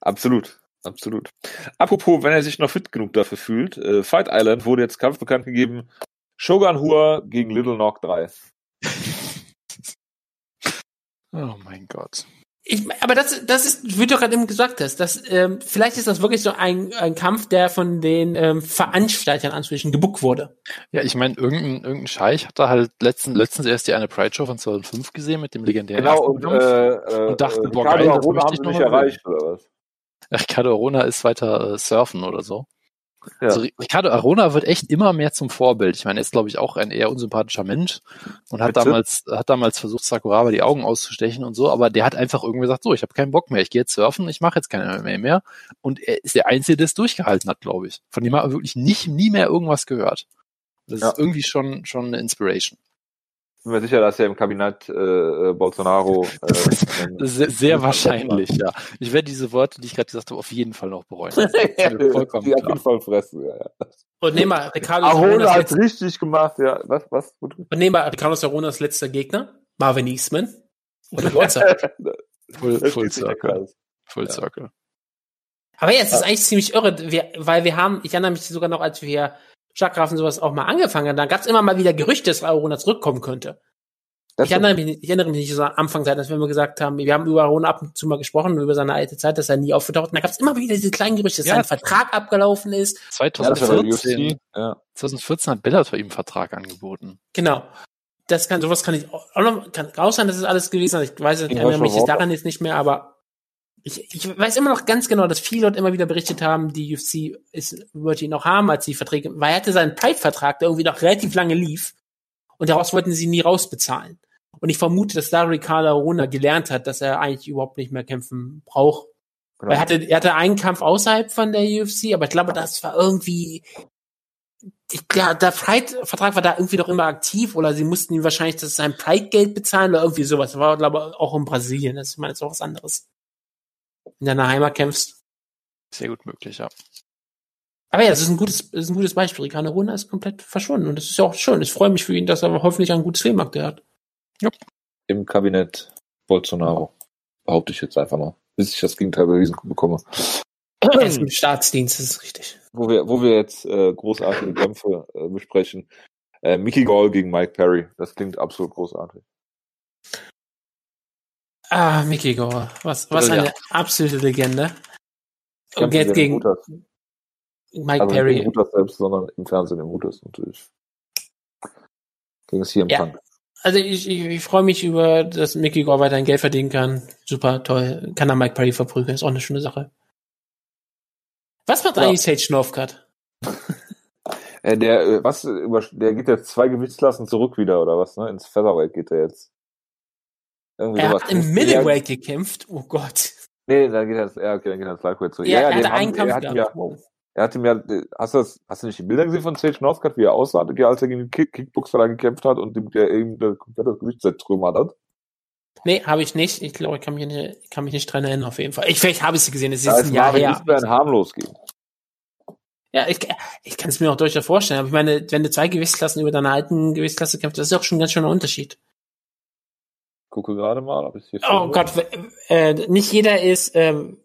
Absolut. Absolut. Apropos, wenn er sich noch fit genug dafür fühlt, äh, Fight Island wurde jetzt Kampf bekannt gegeben. Shogun Hua gegen Little Knock 3. Oh mein Gott. Ich, aber das, das ist, wie du gerade eben gesagt hast, dass, ähm, vielleicht ist das wirklich so ein, ein Kampf, der von den ähm, Veranstaltern anzwischen gebuckt wurde. Ja, ich meine, irgendein, irgendein Scheich hat da halt letzten, letztens erst die eine Pride Show von 2005 gesehen mit dem legendären Genau, und, äh, äh, Und dachte, äh, boah, geil, das möchte ich noch erreicht, oder was? Ricardo Arona ist weiter äh, surfen oder so. Ja. Also Ricardo Arona wird echt immer mehr zum Vorbild. Ich meine, er ist, glaube ich, auch ein eher unsympathischer Mensch und hat Bitte? damals, hat damals versucht, Sakuraba die Augen auszustechen und so, aber der hat einfach irgendwie gesagt, so, ich habe keinen Bock mehr, ich gehe jetzt surfen, ich mache jetzt keine MMA mehr. Und er ist der Einzige, der es durchgehalten hat, glaube ich. Von dem hat man wirklich nicht, nie mehr irgendwas gehört. Das Ja. ist irgendwie schon, schon eine Inspiration. Bin mir sicher, dass er im Kabinett äh, äh, Bolsonaro äh, Sehr, sehr wahrscheinlich, ja. Ich werde diese Worte, die ich gerade gesagt habe, auf jeden Fall noch bereuen. Vollkommen die auf jeden Fall fressen. Ja, ja. Und nehmen wir Ricardo Arona hat letzter, richtig gemacht. Ja, was, was? und nehmen wir Ricardo Saronas letzter Gegner, Marvin Eastman. Oder. Full, full Circle. Full Ja. Circle. Aber ja, es ist eigentlich ziemlich irre, wir, weil wir haben, ich erinnere mich sogar noch, als wir Schakraffen sowas auch mal angefangen haben, da gab es immer mal wieder Gerüchte, dass Arona zurückkommen könnte. Ich erinnere mich, nicht- ich erinnere mich nicht so an Anfangszeit, als wir immer gesagt haben, wir haben über Arona ab und zu mal gesprochen, über seine alte Zeit, dass er nie aufgetaucht. Und da gab es immer wieder diese kleinen Gerüchte, dass Ja. sein Vertrag abgelaufen ist. ja, das war bei der 2014, UFC. Ja. 2014 hat Bellator ihm einen Vertrag angeboten. Genau. Das kann, sowas kann ich auch noch, kann auch sein, dass es alles gewesen ist. Ich weiß, ich erinnere mich jetzt daran jetzt nicht mehr, aber ich, ich weiß immer noch ganz genau, dass viele Leute immer wieder berichtet haben, die UFC ist, wollte ihn noch haben, als die Verträge, weil er hatte seinen Pride-Vertrag, der irgendwie noch relativ lange lief, und daraus wollten sie nie rausbezahlen. Und ich vermute, dass da Ricardo Arona gelernt hat, dass er eigentlich überhaupt nicht mehr kämpfen braucht. Genau. Er hatte, er hatte einen Kampf außerhalb von der UFC, aber ich glaube, das war irgendwie, ich, ja, der Pride-Vertrag war da irgendwie doch immer aktiv oder sie mussten ihm wahrscheinlich das sein Pride-Geld bezahlen oder irgendwie sowas. Das war, glaube ich, auch in Brasilien. Das ist, ich meine, das ist auch was anderes. In deiner Heimat kämpfst. Sehr gut möglich, ja. Aber ja, das ist ein gutes, das ist ein gutes Beispiel. Ricardo Runa ist komplett verschwunden und das ist ja auch schön. Ich freue mich für ihn, dass er hoffentlich ein gutes Leben aktuell hat. Im Kabinett Bolsonaro. Behaupte ich jetzt einfach mal. Bis ich das Gegenteil bewiesen bekomme. Er ist im Staatsdienst, das ist richtig. Wo wir, wo wir jetzt äh, großartige Kämpfe äh, besprechen. Äh, Mickey Gall gegen Mike Perry. Das klingt absolut großartig. Ah, Mickey Gore. Was, was Brillant. eine absolute Legende. Und jetzt gegen. Mike Also Perry. nicht im Mutas selbst, sondern im Fernsehen im Mutas natürlich. Gegen hier im Ja. Punk. Also ich, ich, ich freue mich über, dass Mickey Gore weiterhin Geld verdienen kann. Super, toll. Kann er Mike Perry verprügeln. Ist auch eine schöne Sache. Was macht Ja. eigentlich Sage Northcutt? Äh, der, äh, was, über, der geht jetzt zwei Gewichtsklassen zurück wieder, oder was, ne? Ins Featherweight geht er jetzt. Irgendwie er hat im Middleweight ja, gekämpft, oh Gott. Nee, dann geht er, ja, okay, dann geht er ins Lightweight zurück. Ja, ja, er hatte einen Kampf er ja, wow. Er hatte mir, hast du das, hast du nicht die Bilder gesehen von Sage Northcutt, wie er aussah, als er gegen den Kick, Kickboxer da gekämpft hat und dem, der eben das komplette Gewicht zertrümmert hat? Nee, habe ich nicht. Ich glaube, ich kann mich, nicht, kann mich nicht dran erinnern, auf jeden Fall. Ich, vielleicht habe ich sie gesehen, es ist ja, ein Jahr her. Ein harmlos gehen. Ja, ich, ich kann es mir auch durchaus vorstellen. Aber ich meine, wenn du zwei Gewichtsklassen über deine alten Gewichtsklasse kämpfst, das ist auch schon ein ganz schöner Unterschied. Gucke gerade mal, ob es hier Oh Gott, äh, nicht jeder ist ähm,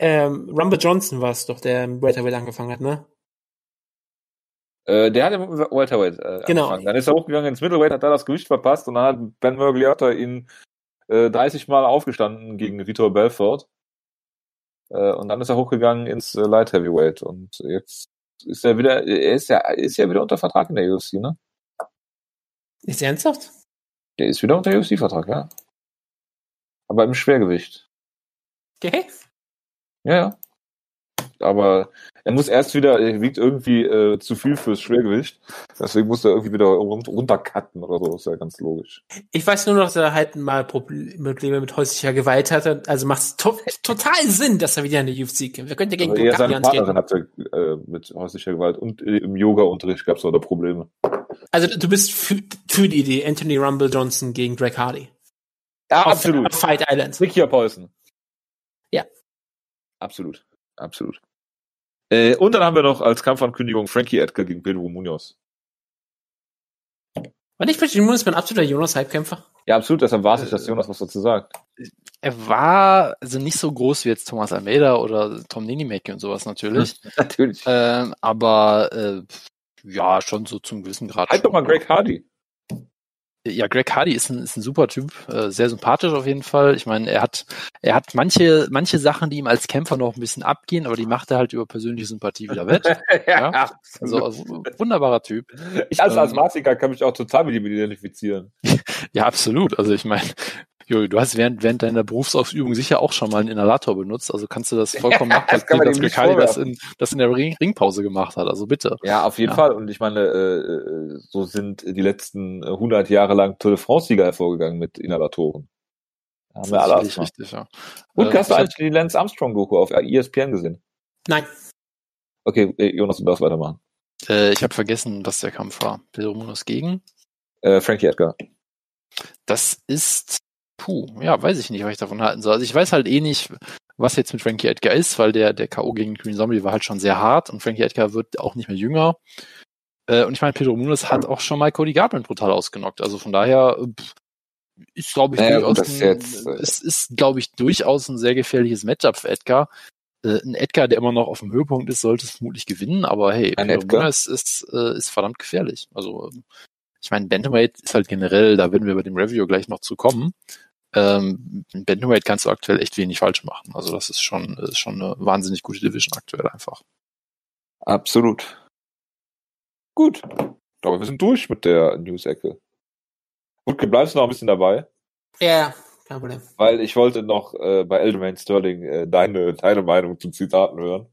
ähm, Rumble Johnson war es doch, der im Welterweight angefangen hat, ne? Äh, der hat im Welterweight äh, genau. angefangen. Dann ist er hochgegangen ins Middleweight, hat da das Gewicht verpasst und dann hat Ben Mergliata ihn äh, 30 Mal aufgestanden gegen Vitor Belfort. Äh, und dann ist er hochgegangen ins äh, Light Heavyweight und jetzt ist er wieder, er ist ja, ist ja wieder unter Vertrag in der UFC, ne? Ist er ernsthaft? Der ist wieder unter UFC-Vertrag, ja. Aber im Schwergewicht. Okay. Ja, ja. Aber er muss erst wieder, er wiegt irgendwie äh, zu viel fürs Schwergewicht. Deswegen muss er irgendwie wieder runtercutten oder so. ist ja ganz logisch. Ich weiß nur noch, dass er halt mal Probleme mit häuslicher Gewalt hatte. Also macht es to total Sinn, dass er wieder in der UFC kämpft. Wir könnten ja gegen also er seine Partnerin hatte äh, mit häuslicher Gewalt und äh, im Yoga-Unterricht gab es auch da Probleme. Also du bist für, für, die Idee Anthony Rumble Johnson gegen Greg Hardy. Ja, auf, absolut. Auf Fight Island. Nicky Paulsen. Ja. Absolut. Absolut. Äh, und dann haben wir noch als Kampfankündigung Frankie Edgar gegen Pedro Munoz. War nicht Pedro Munoz ein absoluter Jonas-Halbkämpfer? Ja, absolut, deshalb warte ich, dass Jonas was dazu sagt. Er war also nicht so groß wie jetzt Thomas Almeida oder Tom Ninimeki und sowas natürlich. natürlich. Ähm, aber äh, ja, schon so zum gewissen Grad. Halt doch mal Greg Hardy. Ja, Greg Hardy ist ein, ist ein super Typ, äh, sehr sympathisch auf jeden Fall. Ich meine, er hat, er hat manche, manche Sachen, die ihm als Kämpfer noch ein bisschen abgehen, aber die macht er halt über persönliche Sympathie wieder wett. ja, ja. Also, also, wunderbarer Typ. Ich als ähm, Asthmatiker kann mich auch total mit ihm identifizieren. ja, absolut. Also ich meine, Jo, du hast während, während deiner Berufsausübung sicher auch schon mal einen Inhalator benutzt, also kannst du das vollkommen nachvollziehen, dass Mikali das in, das in der Ring, Ringpause gemacht hat, also bitte. Ja, auf jeden ja. Fall und ich meine, äh, so sind die letzten 100 Jahre lang Tour de France-Sieger hervorgegangen mit Inhalatoren. Haben wir alle richtig, richtig, ja. Und äh, hast du eigentlich die Lance Armstrong-Doku auf ESPN gesehen? Nein. Okay, äh, Jonas, du darfst weitermachen. Äh, ich habe vergessen, was der Kampf war. Pedro Munoz gegen? Äh, Frankie Edgar. Das ist Puh, ja, weiß ich nicht, was ich davon halten soll. Also ich weiß halt eh nicht, was jetzt mit Frankie Edgar ist, weil der, der K.O. gegen Green Zombie war halt schon sehr hart und Frankie Edgar wird auch nicht mehr jünger. Äh, und ich meine, Pedro Munoz hat auch schon mal Cody Garbrandt brutal ausgenockt. Also von daher pff, ist, glaube ich, naja, durchaus ein, jetzt, äh, ist, ist glaube ich, durchaus ein sehr gefährliches Matchup für Edgar. Äh, ein Edgar, der immer noch auf dem Höhepunkt ist, sollte es vermutlich gewinnen, aber hey, ein Pedro Edgar? Munoz ist, äh, ist verdammt gefährlich. Also ich meine, Bantamweight ist halt generell, da werden wir bei dem Review gleich noch zu kommen ähm, in Bantamweight kannst du aktuell echt wenig falsch machen. Also das ist schon, ist schon eine wahnsinnig gute Division aktuell einfach. Absolut. Gut. Ich glaube, wir sind durch mit der News-Ecke. Gut, bleibst du noch ein bisschen dabei? Ja, kein Problem. Weil ich wollte noch äh, bei Elderman Sterling äh, deine, deine Meinung zu Zitaten hören.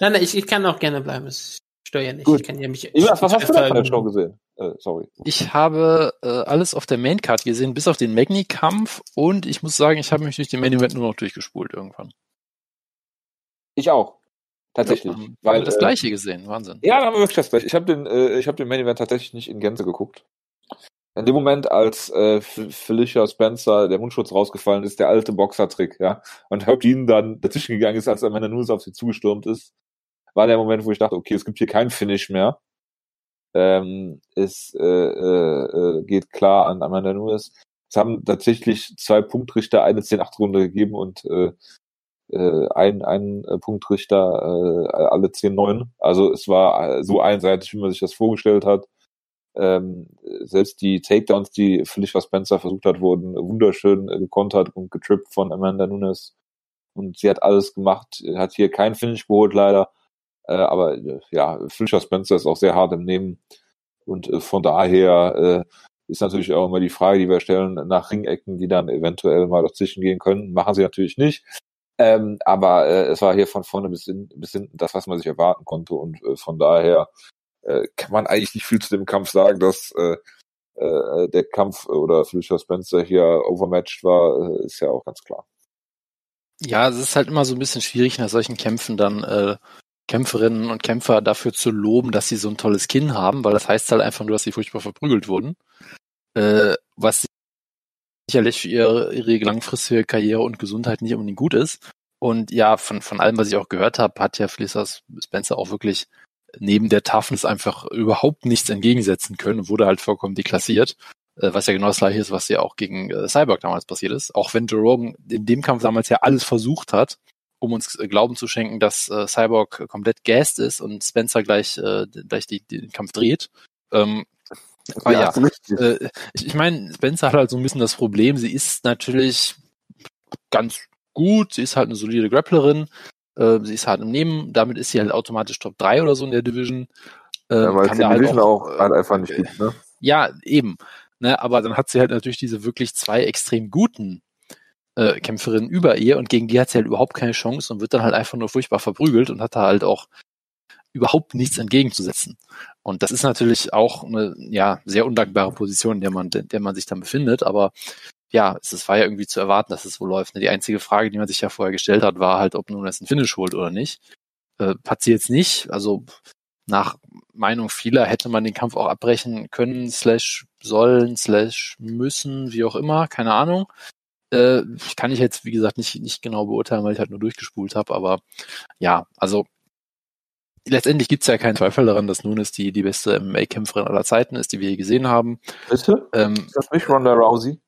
Nein, nein, ich, ich kann auch gerne bleiben. Ich störe ja nicht. Gut. Ich kann ja mich. Jonas, was hast du denn von der Show gesehen? Äh, sorry. Ich habe äh, alles auf der Maincard gesehen, bis auf den Magni-Kampf und ich muss sagen, ich habe mich durch den Main Event nur noch durchgespult irgendwann. Ich auch. Tatsächlich. Ja, weil das äh, gleiche gesehen, Wahnsinn. Ja, da haben wir wirklich das gleiche. Ich habe den, äh, ich habe den Main Event tatsächlich nicht in Gänze geguckt. In dem Moment, als äh, Felicia Spencer der Mundschutz rausgefallen ist, der alte Boxertrick, ja, und Herb dann dazwischen gegangen ist, als Amanda Nunes auf sie zugestürmt ist, war der Moment, wo ich dachte, okay, es gibt hier kein Finish mehr ähm, ist, äh, äh, geht klar an Amanda Nunes. Es haben tatsächlich zwei Punktrichter eine 10-8-Runde gegeben und äh, äh, ein, ein Punktrichter äh, alle 10-9. Also es war so einseitig, wie man sich das vorgestellt hat. Ähm, selbst die Takedowns, die Felicia Spencer versucht hat, wurden wunderschön äh, gekontert und getrippt von Amanda Nunes. Und sie hat alles gemacht, hat hier kein Finish geholt leider, äh, aber äh, ja, Felicia Spencer ist auch sehr hart im Nehmen. Und äh, von daher äh, ist natürlich auch immer die Frage, die wir stellen, nach Ringecken, die dann eventuell mal dazwischen gehen können. Machen sie natürlich nicht. Ähm, aber äh, es war hier von vorne bis, hin, bis hinten das, was man sich erwarten konnte. Und von daher kann man eigentlich nicht viel zu dem Kampf sagen, dass der Kampf oder Felicia Spencer hier overmatched war, ist ja auch ganz klar. Ja, es ist halt immer so ein bisschen schwierig, nach solchen Kämpfen dann äh, Kämpferinnen und Kämpfer dafür zu loben, dass sie so ein tolles Kinn haben, weil das heißt halt einfach nur, dass sie furchtbar verprügelt wurden. Äh, was sicherlich für ihre, ihre langfristige Karriere und Gesundheit nicht unbedingt gut ist. Und ja, von, von allem, was ich auch gehört habe, hat ja Felicia Spencer auch wirklich neben der Toughness einfach überhaupt nichts entgegensetzen können und wurde halt vollkommen deklassiert. Äh, was ja genau das gleiche ist, was ja auch gegen äh, Cyborg damals passiert ist. Auch wenn Joe Rogan in dem Kampf damals ja alles versucht hat, um uns äh, Glauben zu schenken, dass äh, Cyborg komplett gassed ist und Spencer gleich, äh, gleich die, den Kampf dreht. Ähm, aber ja, ja äh, ich, ich meine, Spencer hat halt so ein bisschen das Problem, sie ist natürlich ganz gut, sie ist halt eine solide Grapplerin, äh, sie ist halt im Nehmen, damit ist sie halt automatisch Top 3 oder so in der Division. Äh, ja, weil es die halt Division auch, auch halt einfach nicht gibt, ne? Ja, eben. Ne, aber dann hat sie halt natürlich diese wirklich zwei extrem guten äh, Kämpferinnen über ihr und gegen die hat sie halt überhaupt keine Chance und wird dann halt einfach nur furchtbar verprügelt und hat da halt auch überhaupt nichts entgegenzusetzen. Und das ist natürlich auch eine ja sehr undankbare Position, in der man, in der man sich dann befindet. Aber ja, es war ja irgendwie zu erwarten, dass es so läuft. Ne? Die einzige Frage, die man sich ja vorher gestellt hat, war halt, ob nun das ein Finish holt oder nicht. Äh, hat sie nicht. Also nach Meinung vieler hätte man den Kampf auch abbrechen können, slash sollen, slash müssen, wie auch immer, keine Ahnung. Äh, kann ich jetzt, wie gesagt, nicht, nicht genau beurteilen, weil ich halt nur durchgespult habe, aber ja, also letztendlich gibt's ja keinen Zweifel daran, dass Nunes die, die beste MMA-Kämpferin aller Zeiten ist, die wir je gesehen haben. Bitte? Ähm, ist das nicht Ronda Rousey?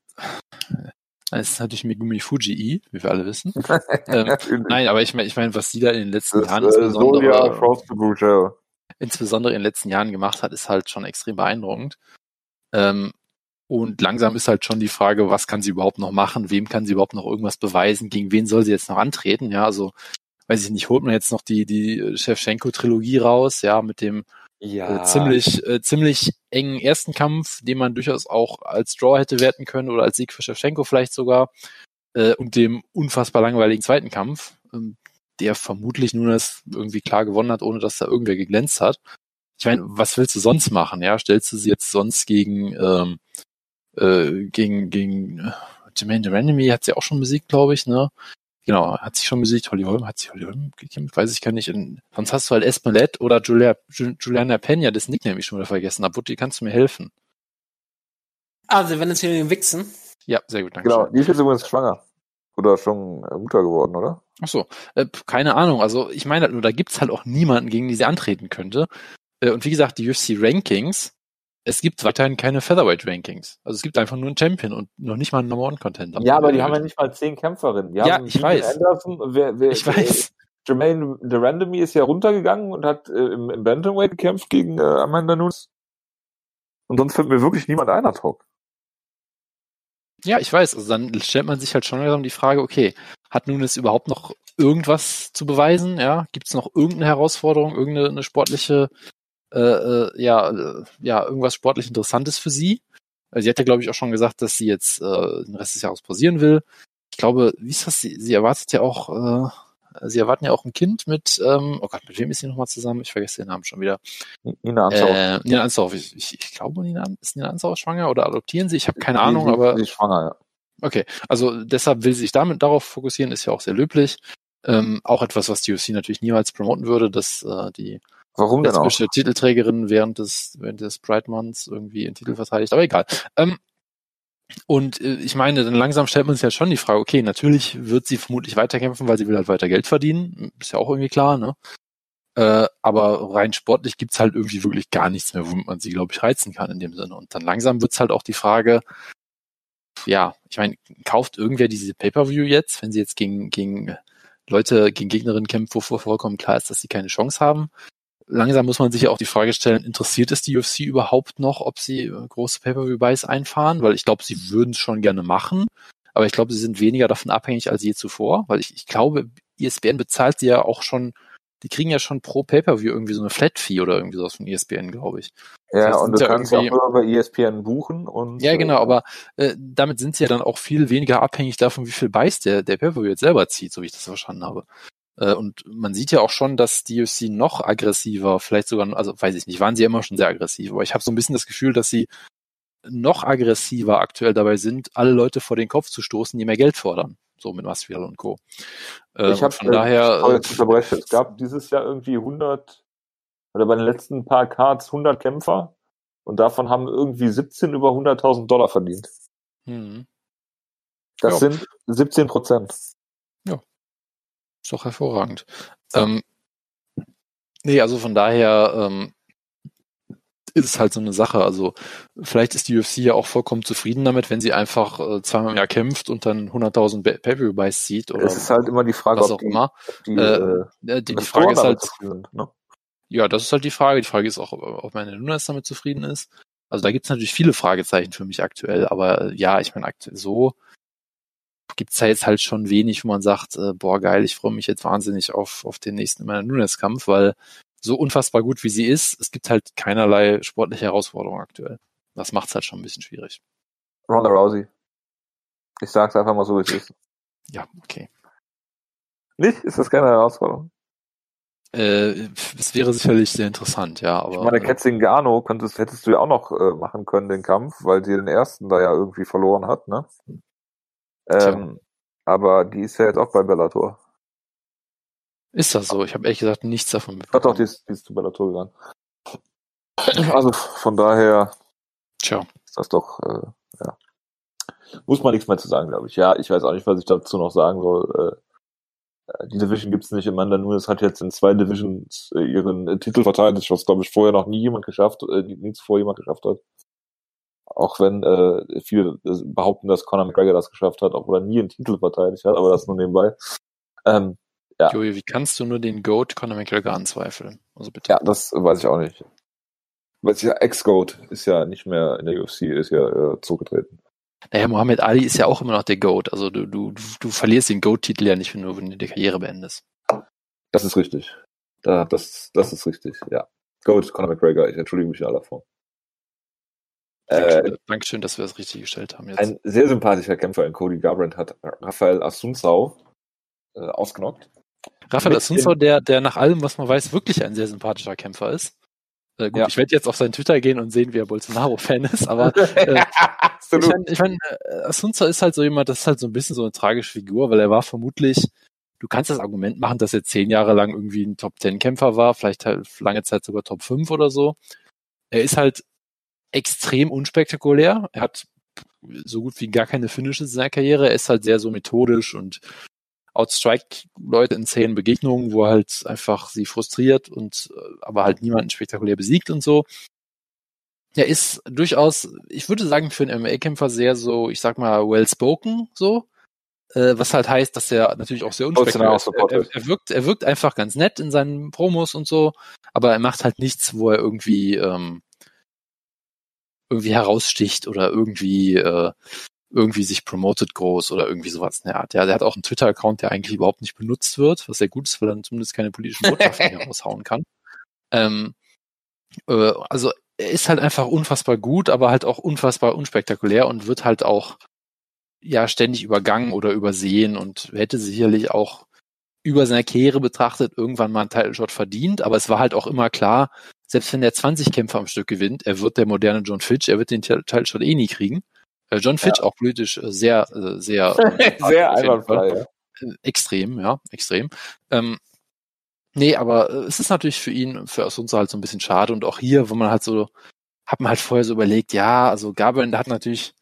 Das ist natürlich Megumi Fujii, wie wir alle wissen. ähm, nein, aber ich meine, ich mein, was sie da in den letzten das, Jahren äh, insbesondere, insbesondere in den letzten Jahren gemacht hat, ist halt schon extrem beeindruckend. Ähm, und langsam ist halt schon die Frage, was kann sie überhaupt noch machen? Wem kann sie überhaupt noch irgendwas beweisen? Gegen wen soll sie jetzt noch antreten? Ja, also weiß ich nicht, holt man jetzt noch die, die Shevchenko-Trilogie raus, ja, mit dem ja. äh, ziemlich, äh, ziemlich engen ersten Kampf, den man durchaus auch als Draw hätte werten können oder als Sieg für Shevchenko vielleicht sogar, äh, und dem unfassbar langweiligen zweiten Kampf, ähm, der vermutlich nur das irgendwie klar gewonnen hat, ohne dass da irgendwer geglänzt hat. Ich meine, was willst du sonst machen? Ja, stellst du sie jetzt sonst gegen ähm, äh, gegen gegen äh, Jermaine Durandamy hat sie auch schon besiegt, glaube ich, ne? Genau, hat sich schon besiegt. Holly Holm, hat sich Holly Holm gekämpft? Weiß ich gar nicht. In, sonst hast du halt Esmelet oder Julia, Juliana Pena, das Nickname ich schon wieder vergessen habe. Butti, kannst du mir helfen? Also, wenn es hier den Wichsen. Ja, sehr gut, danke. Genau, die ist jetzt übrigens schwanger. Oder schon äh, Mutter geworden, oder? Ach so, äh, keine Ahnung. Also, ich meine halt nur, da gibt's halt auch niemanden, gegen die sie antreten könnte. Äh, und wie gesagt, die UFC Rankings es gibt weiterhin keine Featherweight Rankings. Also es gibt einfach nur einen Champion und noch nicht mal einen Number One Contender. Ja, aber die haben ja nicht mal zehn Kämpferinnen. Die ja, ich weiß. Anderson, wer, wer, ich weiß. Jermaine Durandamy ist ja runtergegangen und hat äh, im, im Bantamweight gekämpft gegen äh, Amanda Nunes. Und sonst fällt mir wirklich niemand ein ad hoc. Ja, ich weiß. Also dann stellt man sich halt schon langsam die Frage, okay, hat Nunes überhaupt noch irgendwas zu beweisen? Ja, gibt es noch irgendeine Herausforderung, irgendeine sportliche äh, äh, ja, äh, ja, irgendwas sportlich Interessantes für sie. Also sie hat ja, glaube ich, auch schon gesagt, dass sie jetzt äh, den Rest des Jahres pausieren will. Ich glaube, wie ist das? Sie, sie erwartet ja auch, äh, sie erwarten ja auch ein Kind mit, ähm, oh Gott, mit wem ist sie nochmal zusammen? Ich vergesse den Namen schon wieder. Nina Ansauf. Äh, Nina Ansauf. Ich, ich, ich glaube, Nina, ist Nina Ansauf schwanger oder adoptieren sie? Ich habe keine Ahnung, sie, aber. Sie ist schwanger, ja. Okay, also deshalb will sie sich damit darauf fokussieren, ist ja auch sehr löblich. Ähm, auch etwas, was die UFC natürlich niemals promoten würde, dass äh, die Warum denn auch? Titelträgerin während des, während des Pride Months irgendwie den Titel verteidigt, aber egal. Ähm, und äh, ich meine, dann langsam stellt man sich ja schon die Frage, okay, natürlich wird sie vermutlich weiterkämpfen, weil sie will halt weiter Geld verdienen. Ist ja auch irgendwie klar, ne? Äh, aber rein sportlich gibt's halt irgendwie wirklich gar nichts mehr, womit man sie, glaube ich, reizen kann in dem Sinne. Und dann langsam wird's halt auch die Frage, ja, ich meine, kauft irgendwer diese Pay-Per-View jetzt, wenn sie jetzt gegen, gegen Leute, gegen Gegnerinnen kämpft, wo vollkommen klar ist, dass sie keine Chance haben? Langsam muss man sich ja auch die Frage stellen, interessiert es die UFC überhaupt noch, ob sie äh, große Pay-Per-View-Buys einfahren? Weil ich glaube, sie würden es schon gerne machen, aber ich glaube, sie sind weniger davon abhängig als je zuvor, weil ich, ich glaube, ESPN bezahlt sie ja auch schon, die kriegen ja schon pro Pay-Per-View irgendwie so eine Flat-Fee oder irgendwie sowas von ESPN, glaube ich. Ja, das heißt, und du ja kannst ja auch nur bei ESPN buchen und. Ja, genau, äh, aber äh, damit sind sie ja dann auch viel weniger abhängig davon, wie viel Buys der, der Pay-Per-View jetzt selber zieht, so wie ich das verstanden habe. Äh, und man sieht ja auch schon, dass die UFC noch aggressiver, vielleicht sogar, also weiß ich nicht, waren sie immer schon sehr aggressiv, aber ich habe so ein bisschen das Gefühl, dass sie noch aggressiver aktuell dabei sind, alle Leute vor den Kopf zu stoßen, die mehr Geld fordern. So mit Masvidal und Co. Äh, ich habe von daher. Äh, es gab dieses Jahr irgendwie 100 oder bei den letzten paar Cards 100 Kämpfer und davon haben irgendwie 17 über 100.000 Dollar verdient. Mhm. Das ja. sind 17 Prozent. Ist doch hervorragend. Ähm, nee, also von daher ähm, ist es halt so eine Sache. Also vielleicht ist die UFC ja auch vollkommen zufrieden damit, wenn sie einfach äh, zweimal im Jahr kämpft und dann 100.000 Pay-Per-View-Buys sieht oder es ist halt immer die Frage, was auch die, immer. Die, äh, äh die, die Frage ist halt, sind, ne? ja, das ist halt die Frage. Die Frage ist auch, ob meine Nunes damit zufrieden ist. Also da gibt es natürlich viele Fragezeichen für mich aktuell, aber ja, ich meine, aktuell so gibt's da jetzt halt schon wenig, wo man sagt, äh, boah, geil, ich freue mich jetzt wahnsinnig auf, auf den nächsten meiner Nunes-Kampf, weil so unfassbar gut wie sie ist, es gibt halt keinerlei sportliche Herausforderung aktuell. Das macht's halt schon ein bisschen schwierig. Ronda Rousey. Ich sag's einfach mal so, wie es ist. Ja, okay. Nicht? Ist das keine Herausforderung? Äh, es wäre sicherlich sehr interessant, ja. Aber, ich meine, Ketzingano könntest, hättest du ja auch noch äh, machen können, den Kampf, weil sie den ersten da ja irgendwie verloren hat, ne? Ähm, aber die ist ja jetzt auch bei Bellator. Ist das so? Ich habe ehrlich gesagt nichts davon mitbekommen. Hat doch, die ist, die ist zu Bellator gegangen. Also von daher Tja. ist das doch, äh, ja. Muss man nichts mehr zu sagen, glaube ich. Ja, ich weiß auch nicht, was ich dazu noch sagen soll. Äh, die Division gibt's nicht. Amanda Nunes hat jetzt in zwei Divisions äh, ihren äh, Titel verteidigt, was, glaube ich, vorher noch nie jemand geschafft, äh, nie zuvor jemand geschafft hat. Auch wenn äh, viele behaupten, dass Conor McGregor das geschafft hat, obwohl er nie einen Titel verteidigt hat, aber das nur nebenbei. Ähm, ja. Joey, wie kannst du nur den GOAT Conor McGregor anzweifeln? Also bitte. Ja, das weiß ich auch nicht. Ich ja, Ex-GOAT ist ja nicht mehr in der UFC, ist ja äh, zugetreten. Naja, Mohammed Ali ist ja auch immer noch der GOAT. Also du, du, du verlierst den GOAT-Titel ja nicht, wenn du, wenn du die Karriere beendest. Das ist richtig. Da, das, das ist richtig, ja. GOAT, Conor McGregor, ich entschuldige mich in aller Form. Dankeschön, äh, Dankeschön, dass wir das richtig gestellt haben jetzt. Ein sehr sympathischer Kämpfer in Cody Garbrandt hat Rafael Asunsau äh, ausgenockt. Raphael Assunção, der, der nach allem, was man weiß, wirklich ein sehr sympathischer Kämpfer ist. Äh, gut, ja. ich werde jetzt auf seinen Twitter gehen und sehen, wie er Bolsonaro-Fan ist, aber äh, ich meine, ich mein, äh, Assunção ist halt so jemand, das ist halt so ein bisschen so eine tragische Figur, weil er war vermutlich, du kannst das Argument machen, dass er zehn Jahre lang irgendwie ein Top-10-Kämpfer war, vielleicht halt lange Zeit sogar Top 5 oder so. Er ist halt extrem unspektakulär. Er hat so gut wie gar keine Finishes in seiner Karriere. Er ist halt sehr so methodisch und outstrike Leute in zehn Begegnungen, wo er halt einfach sie frustriert und äh, aber halt niemanden spektakulär besiegt und so. Er ist durchaus, ich würde sagen, für einen MMA-Kämpfer sehr so, ich sag mal, well spoken, so. Äh, was halt heißt, dass er natürlich auch sehr unspektakulär ist. Er, er, er, wirkt, er wirkt einfach ganz nett in seinen Promos und so, aber er macht halt nichts, wo er irgendwie ähm, irgendwie heraussticht oder irgendwie äh, irgendwie sich promotet groß oder irgendwie sowas in der Art. Ja, der hat auch einen Twitter-Account, der eigentlich überhaupt nicht benutzt wird, was sehr gut ist, weil er zumindest keine politischen Botschaften hier raushauen kann. Ähm, äh, also er ist halt einfach unfassbar gut, aber halt auch unfassbar unspektakulär und wird halt auch ja ständig übergangen oder übersehen und hätte sicherlich auch über seine Karriere betrachtet irgendwann mal einen Title Shot verdient, aber es war halt auch immer klar, selbst wenn er 20 Kämpfer am Stück gewinnt, er wird der moderne John Fitch, er wird den Title Shot eh nie kriegen. Äh, John Fitch ja. auch politisch äh, sehr, äh, sehr, sehr einwandfrei. Ja. Extrem, ja, extrem. Ähm, nee, aber es ist natürlich für ihn, für uns halt so ein bisschen schade und auch hier, wo man halt so, hat man halt vorher so überlegt, ja, also Gabriel hat natürlich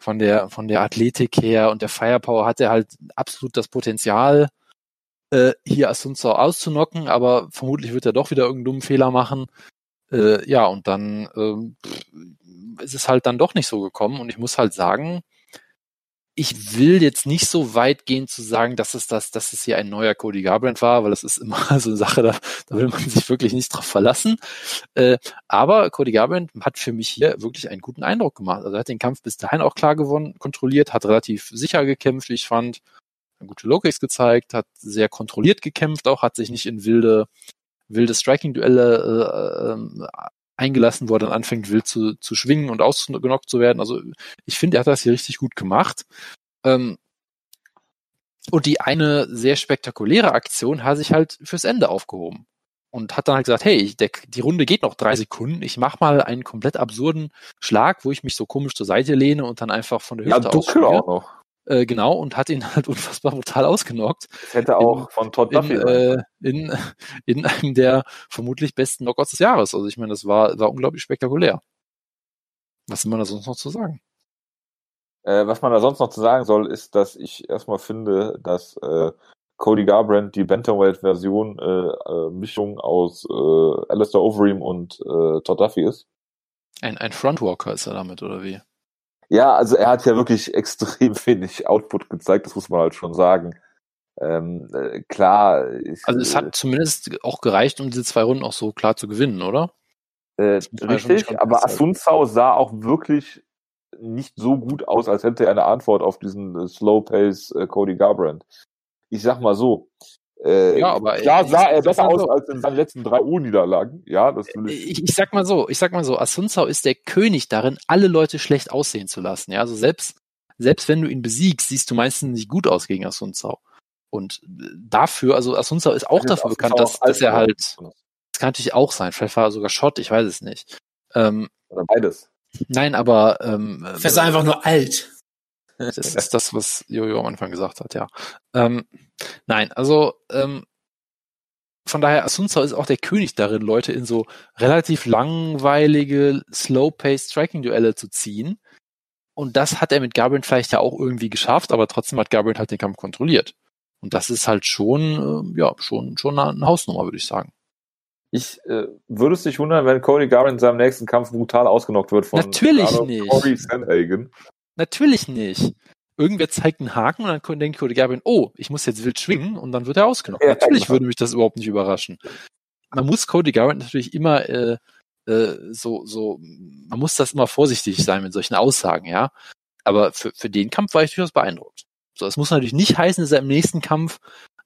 von der, von der Athletik her und der Firepower hat er halt absolut das Potenzial, äh, hier Asunzao auszunocken, aber vermutlich wird er doch wieder irgendeinen dummen Fehler machen. Äh, ja, und dann ähm, ist es halt dann doch nicht so gekommen. Und ich muss halt sagen, ich will jetzt nicht so weit gehen zu sagen, dass es das, dass es hier ein neuer Cody Garbrandt war, weil das ist immer so eine Sache, da, da will man sich wirklich nicht drauf verlassen. Äh, aber Cody Garbrandt hat für mich hier wirklich einen guten Eindruck gemacht. Also er hat den Kampf bis dahin auch klar gewonnen, kontrolliert, hat relativ sicher gekämpft, wie ich fand, gute Low-Kicks gezeigt, hat sehr kontrolliert gekämpft, auch hat sich nicht in wilde wilde Striking-Duelle äh, eingelassen, wo er dann anfängt, wild zu, zu schwingen und ausgenockt zu werden. Also ich finde, er hat das hier richtig gut gemacht. Ähm, Und die eine sehr spektakuläre Aktion hat sich halt fürs Ende aufgehoben. Und hat dann halt gesagt, hey, der, die Runde geht noch drei Sekunden, ich mach mal einen komplett absurden Schlag, wo ich mich so komisch zur Seite lehne und dann einfach von der Ja, Hüfte aus dunkel schläge. auch noch. Äh, genau, und hat ihn halt unfassbar brutal ausgenockt. Das hätte auch von Todd In, Duffy sein äh, in, in einem der vermutlich besten Knockouts des Jahres. Also ich meine, das war, war unglaublich spektakulär. Was soll man da sonst noch zu sagen? Äh, was man da sonst noch zu sagen soll, ist, dass ich erstmal finde, dass äh, Cody Garbrandt die Bantamweight-Version äh, äh, Mischung aus äh, Alistair Overeem und äh, Todd Duffy ist. Ein, ein Frontwalker ist er damit, oder wie? Ja, also er hat ja wirklich extrem wenig Output gezeigt, das muss man halt schon sagen. Ähm, äh, klar, ist, Also es hat zumindest auch gereicht, um diese zwei Runden auch so klar zu gewinnen, oder? äh, schon- richtig, aber. Asunsao sah auch wirklich nicht so gut aus, als hätte er eine Antwort auf diesen äh, Slow Pace äh, Cody Garbrandt. Ich sag mal so. Äh, Ja, aber klar ich- sah er sag besser mal aus so. als in seinen letzten drei O-Niederlagen. Ja, das will ich. Ich, ich sag mal so, ich sag mal so, Asunsao ist der König darin, alle Leute schlecht aussehen zu lassen. Ja, also selbst, selbst wenn du ihn besiegst, siehst du meistens nicht gut aus gegen Asunsao. Und dafür, also Asunsao ist auch dafür bekannt, dass, dass er alt halt, das kann natürlich auch sein, vielleicht war er sogar Schott, ich weiß es nicht. Ähm, Oder beides. nein, aber ähm, Vielleicht ist er einfach nur alt. Das ist das, was Jojo am Anfang gesagt hat, ja. Ähm, nein, also ähm, von daher, Asunsao ist auch der König darin, Leute in so relativ langweilige, slow-paced Striking-Duelle zu ziehen. Und das hat er mit Garbrandt vielleicht ja auch irgendwie geschafft, aber trotzdem hat Garbrandt halt den Kampf kontrolliert. Und das ist halt schon, äh, ja, schon, schon eine, eine Hausnummer, würde ich sagen. Ich äh, würde es dich wundern, wenn Cody Garbrandt in seinem nächsten Kampf brutal ausgenockt wird von Natürlich nicht. Corey Sandhagen. Natürlich nicht. Irgendwer zeigt einen Haken und dann denkt Cody Garbrandt, oh, ich muss jetzt wild schwingen und dann wird er ausgenockt. Ja, natürlich genau. würde mich das überhaupt nicht überraschen. Man muss Cody Garbrandt natürlich immer äh, äh, so, so, man muss das immer vorsichtig sein mit solchen Aussagen, ja. Aber für, für den Kampf war ich durchaus beeindruckt. So, es muss natürlich nicht heißen, dass er im nächsten Kampf,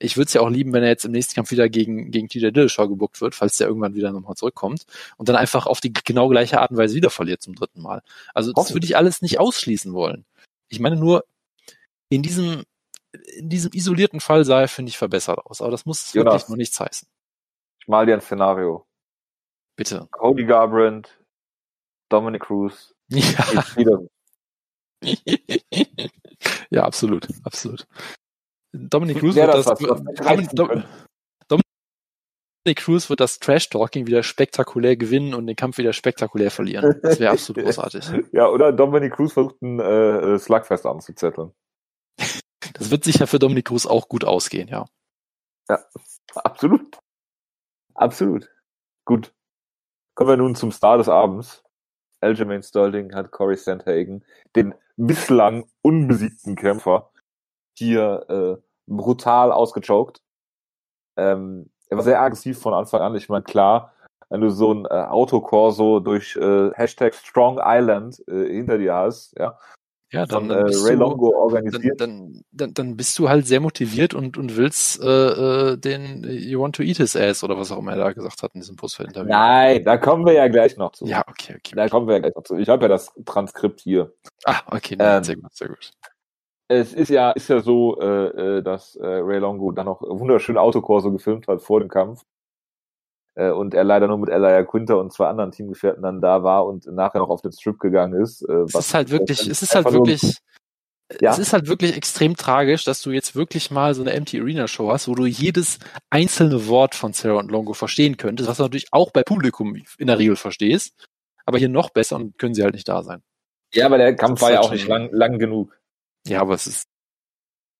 ich würde es ja auch lieben, wenn er jetzt im nächsten Kampf wieder gegen, gegen TJ Dillashaw gebuckt wird, falls der irgendwann wieder nochmal zurückkommt und dann einfach auf die genau gleiche Art und Weise wieder verliert zum dritten Mal. Also das würde ich alles nicht ausschließen wollen. Ich meine nur, in diesem, in diesem isolierten Fall sah er, finde ich, verbessert aus. Aber das muss Jonas. wirklich noch nichts heißen. Ich mal dir ein Szenario. Bitte. Cody Garbrandt, Dominic Cruz, Ja, ja absolut, absolut. Dominic Cruz wird das das, was? Dominic Cruz wird das Trash-Talking wieder spektakulär gewinnen und den Kampf wieder spektakulär verlieren. Das wäre absolut großartig. Ja, oder Dominic Cruz versucht einen äh, äh, Slugfest anzuzetteln. Das wird sicher für Dominic Cruz auch gut ausgehen, ja. Absolut. Absolut. Gut. Kommen wir nun zum Star des Abends. Aljamain Sterling hat Corey Sandhagen, den bislang unbesiegten Kämpfer, hier äh, brutal ausgechoked. Ähm, er war sehr aggressiv von Anfang an. Ich meine, klar, wenn du so ein äh, Autokorso durch äh, Hashtag Strong Island äh, hinter dir hast, ja, Ja, von dann, äh, dann bist Ray du, Longo dann, organisiert. dann, dann, dann bist du halt sehr motiviert und, und willst äh, äh, den You want to eat his ass oder was auch immer er da gesagt hat in diesem Postfeld-Interview. Nein, da kommen wir ja gleich noch zu. Ja, okay, okay. Da kommen wir ja gleich noch zu. Ich habe ja das Transkript hier. Ah, okay, nee, Ähm, sehr gut, sehr gut. Es ist ja, ist ja so, äh, äh, dass äh, Ray Longo dann noch wunderschön Autokorso gefilmt hat vor dem Kampf. Äh, und er leider nur mit Elia Quinter und zwei anderen Teamgefährten dann da war und nachher noch auf den Strip gegangen ist. Äh, Es ist halt wirklich, es ist halt nur- wirklich, Ja. es ist halt wirklich extrem tragisch, dass du jetzt wirklich mal so eine Empty Arena Show hast, wo du jedes einzelne Wort von Sarah und Longo verstehen könntest, was du natürlich auch bei Publikum in der Regel verstehst, aber hier noch besser und können sie halt nicht da sein. Ja, aber der Kampf war ja halt auch nicht lang, lang genug. Ja, aber es ist,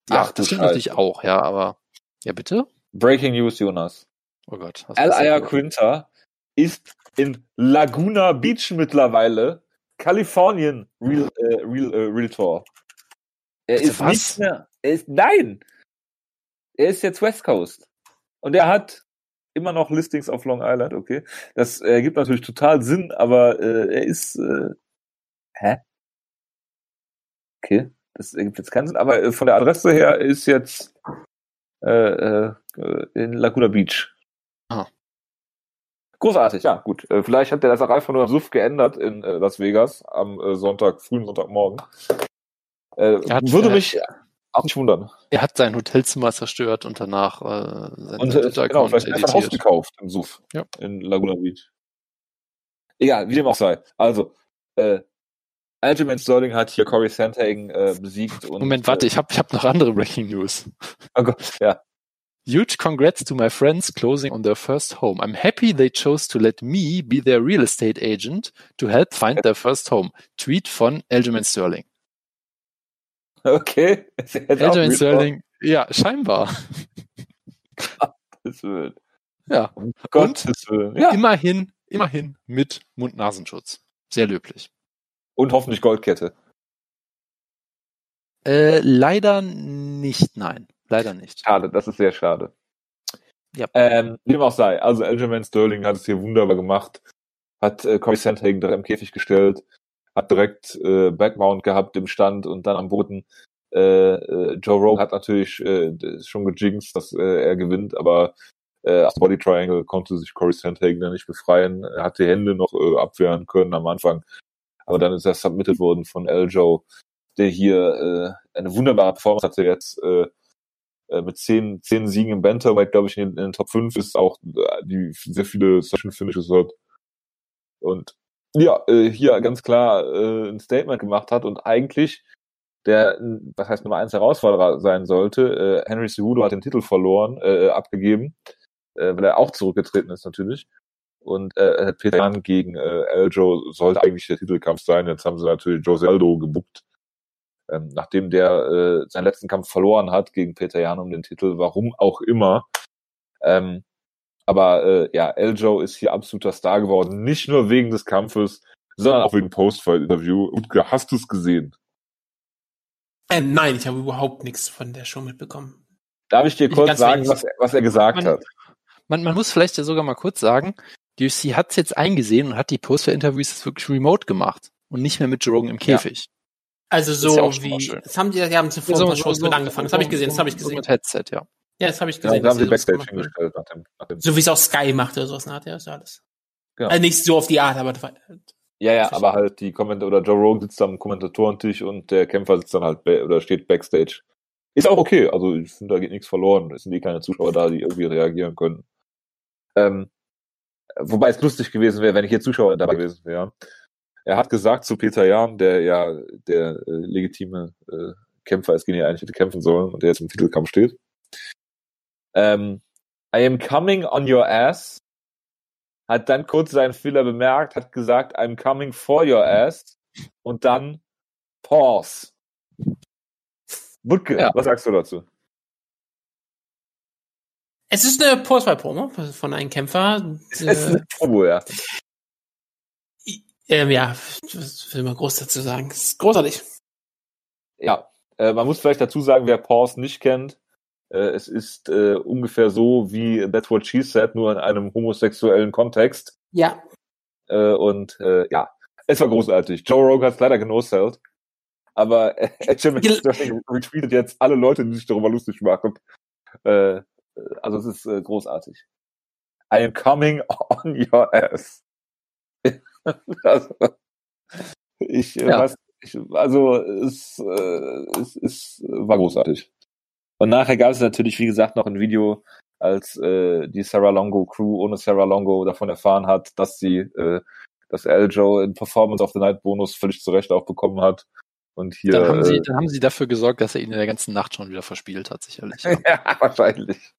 ja, Ach, das stimmt Scheiße. natürlich auch, ja, aber, ja, bitte? Breaking News, Jonas. Oh Gott. hier? Quinter ist in Laguna Beach mittlerweile Kalifornien Real, äh, Real, äh, Realtor. Er Bitte ist was? nicht mehr, er ist, nein! Er ist jetzt West Coast. Und er hat immer noch Listings auf Long Island, okay. Das äh, gibt natürlich total Sinn, aber äh, er ist, äh, hä? Okay, das ergibt jetzt keinen Sinn, aber äh, von der Adresse her ist jetzt äh, äh, in Laguna Beach. Ah. Großartig, ja, gut. Äh, vielleicht hat der das auch einfach nur Suff geändert in äh, Las Vegas am Sonntag, frühen Sonntagmorgen. Hat- würde mich Auch nicht wundern. Er hat sein Hotelzimmer zerstört und danach äh, sein Und genau, Twitter-Account vielleicht einfach ein Haus gekauft im Suff Ja. in Laguna Beach. Egal, wie dem auch sei. Also, äh, Aljamain Sterling hat hier Corey Sandhagen äh, besiegt. Und, Moment, warte, Äh, ich habe ich hab noch andere Breaking News. oh Gott, ja. Huge congrats to my friends closing on their first home. I'm happy they chose to let me be their real estate agent to help find their first home. Tweet von Aljamain Sterling. Okay. Aljamain Sterling, ja, scheinbar. Gottes Willen. Ja, Um Gottes Willen. Ja. immerhin, immerhin mit Mund-Nasenschutz. Sehr löblich. Und hoffentlich Goldkette. Äh, leider nicht, nein. Leider nicht. Schade, das ist sehr schade. Ja. Ähm, wie dem auch sei. Also Aljamain Sterling hat es hier wunderbar gemacht. Hat äh, Corey Sandhagen direkt im Käfig gestellt. Hat direkt äh, Backmount gehabt im Stand und dann am Boden. Äh, äh, Joe Rogan hat natürlich äh, schon gejinxt, dass äh, er gewinnt, aber äh, aus Body Triangle konnte sich Corey Sandhagen dann nicht befreien. Er hat die Hände noch äh, abwehren können am Anfang. Aber dann ist er submitted worden von Eljo, der hier äh, eine wunderbare Performance hatte jetzt äh, äh, mit zehn, zehn Siegen im Bantamweight, glaube ich, in, in den Top 5 ist auch äh, die sehr viele Session Finishes hat. Und ja, äh, hier ganz klar äh, ein Statement gemacht hat und eigentlich der, was heißt Nummer eins Herausforderer sein sollte, äh, Henry Cejudo hat den Titel verloren, äh, abgegeben, äh, weil er auch zurückgetreten ist natürlich. Und äh, Peter Jan gegen äh, Eljo sollte eigentlich der Titelkampf sein. Jetzt haben sie natürlich Jose Aldo gebuckt ähm, nachdem der äh, seinen letzten Kampf verloren hat gegen Peter Jan um den Titel, warum auch immer. Ähm, aber äh, ja, Eljo ist hier absoluter Star geworden, nicht nur wegen des Kampfes, sondern auch wegen Post-Fight-Interview. Und hast du es gesehen? Äh, nein, ich habe überhaupt nichts von der Show mitbekommen. Darf ich dir Ich kurz sagen, was, er- was er gesagt Man- hat? Man, man muss vielleicht ja sogar mal kurz sagen, die UFC hat es jetzt eingesehen und hat die Post-Interviews jetzt wirklich remote gemacht und nicht mehr mit Joe Rogan im Käfig. Also ja so auch schon mal wie, das haben die, die haben zuvor ein paar Shows mit angefangen. Das habe ich gesehen, das habe ich so gesehen. Mit Headset, ja. Ja, das habe ich Ja, gesehen. da haben sie Backstage hingestellt nach dem, nach dem So wie es auch Sky macht oder sowas, ne? Ja, ist ja alles. Genau. Also nicht so auf die Art, aber Ja, ja, aber halt die Kommentatoren oder Joe Rogan sitzt am Kommentatorentisch und der Kämpfer sitzt dann halt oder steht Backstage. Ist auch okay, also ich finde, da geht nichts verloren. Es sind eh keine Zuschauer da, die irgendwie reagieren können. Ähm, wobei es lustig gewesen wäre, wenn hier Zuschauer dabei gewesen wären. Er hat gesagt zu Peter Jan, der ja der äh, legitime äh, Kämpfer ist, den er eigentlich hätte kämpfen sollen und der jetzt im Titelkampf steht. Ähm, I am coming on your ass hat dann kurz seinen Fehler bemerkt, hat gesagt, I'm coming for your ass und dann Pause. Wutke, Ja. was sagst du dazu? Es ist eine Post-Promo von einem Kämpfer. Es ist Äh, eine Promo, ja. ähm, ja, was will man groß dazu sagen? Es ist großartig. Ja, äh, man muss vielleicht dazu sagen, wer Pause nicht kennt, äh, es ist äh, ungefähr so wie That's What She Said, nur in einem homosexuellen Kontext. Ja. Äh, und äh, ja, es war großartig. Joe Rogan hat es leider genosellt. Aber äh, Jim retweetet jetzt alle Leute, die sich darüber lustig machen. Äh, also es ist äh, großartig. I am coming on your ass. also, ich äh, Ja. weiß, ich, also es, äh, es, es war großartig. Und nachher gab es natürlich, wie gesagt, noch ein Video, als äh, die Sarah Longo Crew ohne Sarah Longo davon erfahren hat, dass sie äh, dass Eljo in Performance of the Night Bonus völlig zu Recht auch bekommen hat. Und hier Dann, haben sie, äh, dann haben sie dafür gesorgt, dass er ihn in der ganzen Nacht schon wieder verspielt hat, sicherlich. Ja, wahrscheinlich.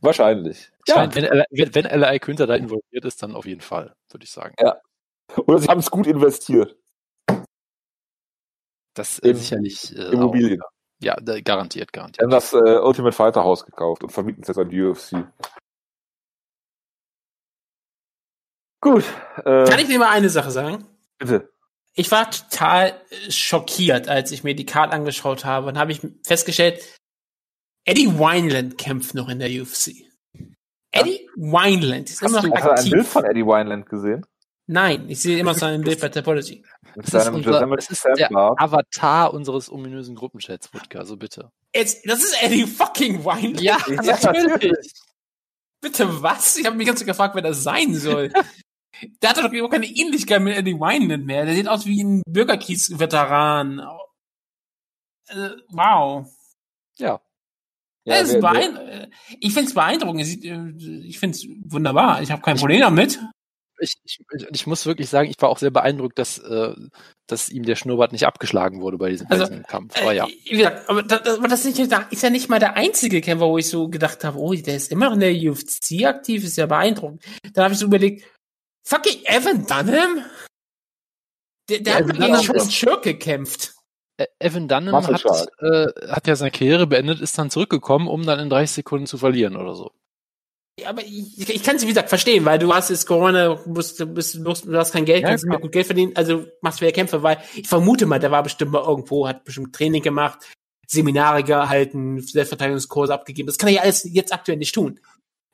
Wahrscheinlich. Ich meine, wenn, wenn, wenn L.I. Günther da involviert ist, dann auf jeden Fall, würde ich sagen. Ja. Oder sie haben es gut investiert. Das In sicherlich. Äh, Immobilien. Auch, ja, da, garantiert, Sie garantiert. haben das äh, Ultimate Fighter Haus gekauft und vermieten es jetzt an die UFC. Gut. Äh, Kann ich dir mal eine Sache sagen? bitte. Ich war total schockiert, als ich mir die Card angeschaut habe. Und habe ich festgestellt, Eddie Wineland kämpft noch in der UFC. Eddie Wineland ist immer Hast du noch hast du ein aktiv. Bild von Eddie Wineland gesehen? Nein, ich sehe immer so ein Bild bei Topology. Das ist, unser, das ist der. Avatar unseres ominösen Gruppenchats, Wutke, also bitte. Jetzt, das ist Eddie fucking Wineland. Ja, natürlich. Bitte was? Ich habe mich ganz gefragt, wer das sein soll. Der hat doch überhaupt keine Ähnlichkeit mit Eddie Wineland mehr. Der sieht aus wie ein Bürgerkriegsveteran. Äh, wow. Ja. Ja, es wer- beein- äh, ich finde es beeindruckend. Äh, Ich finde es wunderbar. Ich habe kein Problem damit. Ich, ich, ich- muss wirklich sagen, ich war auch sehr beeindruckt, dass, äh, dass ihm der Schnurrbart nicht abgeschlagen wurde bei diesem, bei Also, diesem Kampf. Aber ja. Äh, Wie gesagt, aber das, aber das ist, nicht, ist ja nicht mal der einzige Kämpfer, wo ich so gedacht habe, oh, der ist immer in der UFC aktiv, ist ja beeindruckend. Dann habe ich so überlegt, fucking Evan Dunham? Der, der Ja, hat gegen Chris Schirk gekämpft. Ä- Evan Dunham hat, äh, hat ja seine Karriere beendet, ist dann zurückgekommen, um dann in 30 Sekunden zu verlieren oder so. Ja, aber ich, ich kann es, wie gesagt, verstehen, weil du hast jetzt Corona, musst, du, bist, du hast- du hast kein Geld, Ja, kannst nicht mehr gut Geld verdienen, also machst du ja Kämpfe, weil ich vermute mal, der war bestimmt mal irgendwo, hat bestimmt Training gemacht, Seminare gehalten, Selbstverteidigungskurse abgegeben. Das kann er ja alles jetzt aktuell nicht tun.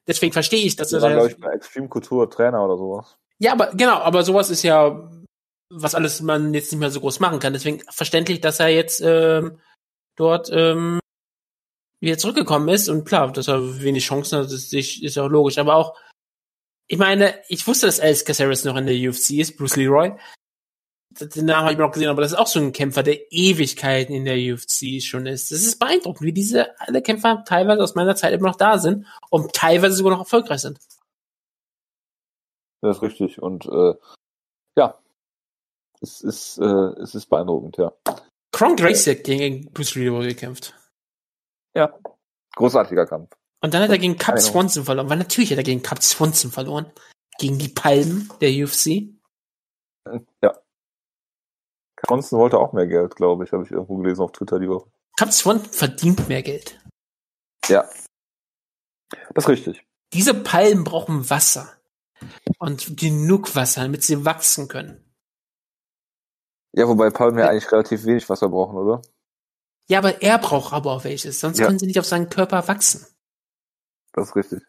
Deswegen verstehe ich, dass Das er war, glaube ich, bei Extreme Kultur Trainer oder sowas. Ja, aber genau, aber sowas ist ja, was alles man jetzt nicht mehr so groß machen kann. Deswegen verständlich, dass er jetzt ähm, dort ähm, wieder zurückgekommen ist. Und klar, dass er wenig Chancen hat, ist, ist auch logisch. Aber auch, ich meine, ich wusste, dass Alice Caceres noch in der UFC ist, Bruce Leroy. Den Namen habe ich mir noch gesehen, aber das ist auch so ein Kämpfer, der Ewigkeiten in der UFC schon ist. Das ist beeindruckend, wie diese alle Kämpfer teilweise aus meiner Zeit immer noch da sind und teilweise sogar noch erfolgreich sind. Das ist richtig. Und äh, ja, es ist, äh, es ist beeindruckend, ja. Kron Gracie hat gegen Bruce Leroy gekämpft. Ja. Großartiger Kampf. Und dann hat er gegen Cap Keine Swanson verloren. Weil natürlich hat er gegen Cap Swanson verloren. Gegen die Palmen der UFC. Ja. Constant wollte auch mehr Geld, glaube ich, habe ich irgendwo gelesen auf Twitter die Woche. Cap Swanson verdient mehr Geld. Ja. Das ist richtig. Diese Palmen brauchen Wasser. Und genug Wasser, damit sie wachsen können. Ja, wobei Palmen ja eigentlich relativ wenig Wasser brauchen, oder? Ja, aber er braucht aber auch welches. Sonst Ja. können sie nicht auf seinen Körper wachsen. Das ist richtig.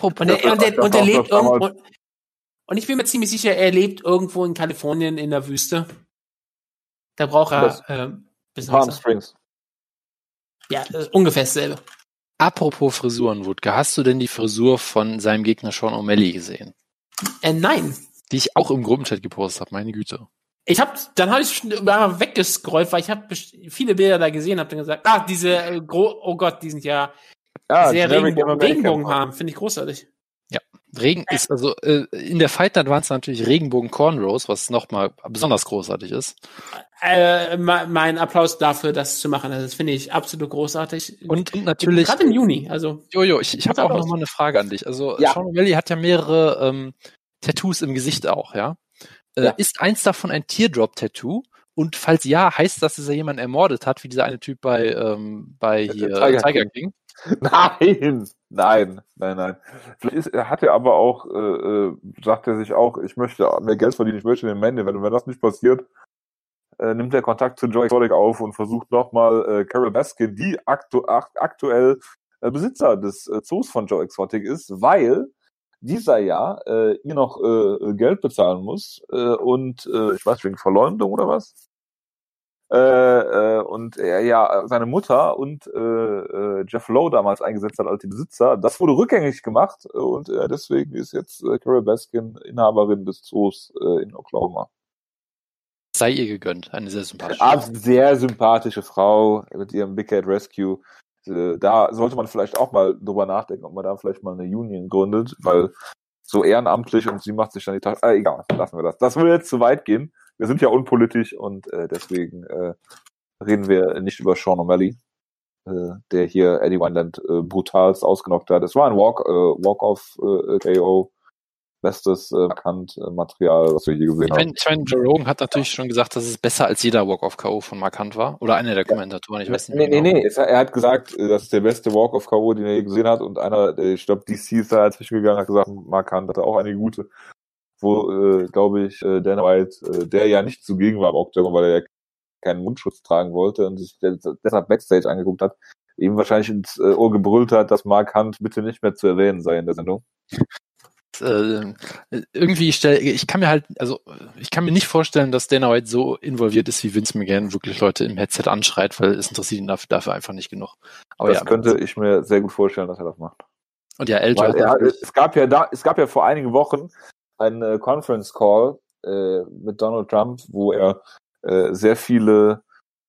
Und er, und er, und er lebt irgendwo. Und ich bin mir ziemlich sicher, er lebt irgendwo in Kalifornien in der Wüste. Da braucht er äh, bisschen Palm Wasser. Springs. Ja, ist ungefähr dasselbe. Apropos Frisuren, Wutke, hast du denn die Frisur von seinem Gegner Sean O'Malley gesehen? Äh, nein. Die ich auch im Gruppenchat gepostet habe, meine Güte. Ich hab, dann habe ich schon mal weggescrollt, weil ich habe viele Bilder da gesehen, habe dann gesagt, ah, diese, äh, gro oh Gott, die sind ja Ah, sehr Regenbogen, Regenbogen haben, finde ich großartig. Regen ist also äh, in der Fight Night waren es natürlich Regenbogen Cornrows, was nochmal besonders großartig ist. Äh, me- mein Applaus dafür, das zu machen, also das finde ich absolut großartig. Und, und natürlich, gerade im Juni, also Jojo, ich, ich habe auch noch mal eine Frage an dich. Also Ja. Sean O'Malley hat ja mehrere ähm, Tattoos im Gesicht auch, ja? Äh, Ja. Ist eins davon ein Teardrop-Tattoo? Und falls ja, heißt das, dass er jemanden ermordet hat, wie dieser eine Typ bei, ähm, bei hier Tiger Tiger, King. King? Nein, nein, nein, nein. Vielleicht ist, er hat er aber auch, äh, äh, sagt er sich auch, ich möchte mehr Geld verdienen, ich möchte den Mann, wenn, wenn das nicht passiert, äh, nimmt er Kontakt zu Joe Exotic auf und versucht nochmal äh, Carol Baskin, die aktu akt aktuell äh, Besitzer des äh, Zoos von Joe Exotic ist, weil dieser ja äh, ihr noch äh, Geld bezahlen muss äh, und äh, ich weiß wegen Verleumdung oder was äh, äh, und er ja seine Mutter und äh, äh, Jeff Lowe damals eingesetzt hat als die Besitzer. Das wurde rückgängig gemacht äh, und äh, deswegen ist jetzt äh, Carol Baskin Inhaberin des Zoos äh, in Oklahoma. Sei ihr gegönnt. Eine sehr sympathische. Ah, sehr sympathische Frau mit ihrem Big Cat Rescue. Äh, Da sollte man vielleicht auch mal drüber nachdenken, ob man da vielleicht mal eine Union gründet, weil so ehrenamtlich und sie macht sich dann die Tasche. Ah, egal, lassen wir das. Das würde jetzt zu weit gehen. Wir sind ja unpolitisch und äh, deswegen äh, reden wir nicht über Sean O'Malley, äh, der hier Eddie Wineland äh, brutalst ausgenockt hat. Es war ein Walk, äh, Walk-off äh, KO. Bestes äh, markant äh, Material, was wir hier gesehen Ich haben. ich Joe Rogan hat natürlich schon gesagt, dass es besser als jeder Walk-of-K.O. von Markant war. Oder einer der Kommentatoren, ich weiß nicht Nee, nee, genau. nee. Es- Er hat gesagt, äh, das ist der beste Walk of K.O., den er je gesehen hat. Und einer, ich glaube, DC ist da dazwischen gegangen, hat gesagt, Markant hatte auch einige gute. Wo, äh, glaube ich, äh, Dana White, äh, der ja nicht zugegen war im Octagon, weil er ja keinen Mundschutz tragen wollte und sich des- deshalb Backstage angeguckt hat, ihm wahrscheinlich ins äh, Ohr gebrüllt hat, dass Mark Hunt bitte nicht mehr zu erwähnen sei in der Sendung. Äh, irgendwie stell, ich kann mir halt, also ich kann mir nicht vorstellen, dass Dana White so involviert ist, wie Vince McGahn wirklich Leute im Headset anschreit, weil es interessiert ihn dafür, dafür einfach nicht genug. Aber das ja, könnte ich mir sehr gut vorstellen, dass er das macht. und ja, hat er, es gab ja da, es gab ja vor einigen Wochen einen äh, Conference Call äh, mit Donald Trump, wo er äh, sehr viele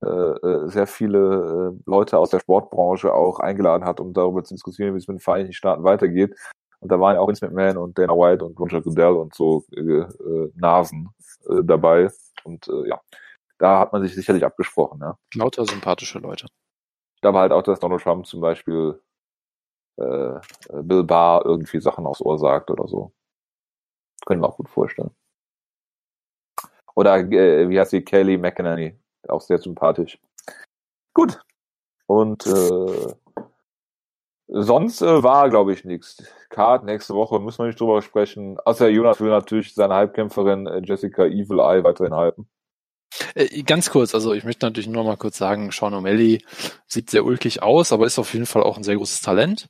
äh, äh, sehr viele Leute aus der Sportbranche auch eingeladen hat, um darüber zu diskutieren, wie es mit den Vereinigten Staaten weitergeht. Und da waren ja auch Vince McMahon und Dana White und Roger Goodell und so äh, äh, Nasen äh, dabei. Und äh, ja, da hat man sich sicherlich abgesprochen. Ja. Lauter sympathische Leute. Da war halt auch, dass Donald Trump zum Beispiel äh, Bill Barr irgendwie Sachen aufs Ohr sagt oder so. Können wir auch gut vorstellen. Oder äh, wie heißt sie? Kelly McEnany. Auch sehr sympathisch. Gut. Und äh, sonst äh, war, glaube ich, nichts. Card nächste Woche müssen wir nicht drüber sprechen. Außer Jonas will natürlich seine Halbkämpferin äh, Jessica Evil Eye weiterhin halten. Äh, ganz kurz, also ich möchte natürlich nur mal kurz sagen, Sean O'Malley sieht sehr ulkig aus, aber ist auf jeden Fall auch ein sehr großes Talent.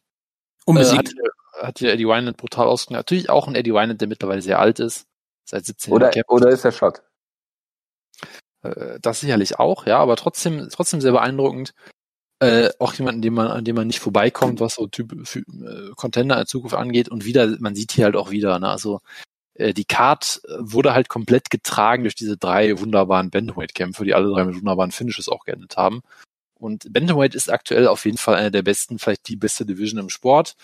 Unbesiegt. Äh, hat, hat hier Eddie Wynand brutal ausgenommen. Natürlich auch ein Eddie Wynand, der mittlerweile sehr alt ist. Seit 17 Oder, Jahren. kämpft. oder ist er Schott? Äh, das sicherlich auch, ja, aber trotzdem, trotzdem sehr beeindruckend. Äh, auch jemanden, dem man, an dem man nicht vorbeikommt, was so Typ für, äh, Contender in Zukunft angeht. Und wieder, man sieht hier halt auch wieder, ne, also äh, die Card wurde halt komplett getragen durch diese drei wunderbaren Bantamweight-Kämpfe, die alle drei mit wunderbaren Finishes auch geendet haben. Und Bantamweight ist aktuell auf jeden Fall eine der besten, vielleicht die beste Division im Sport.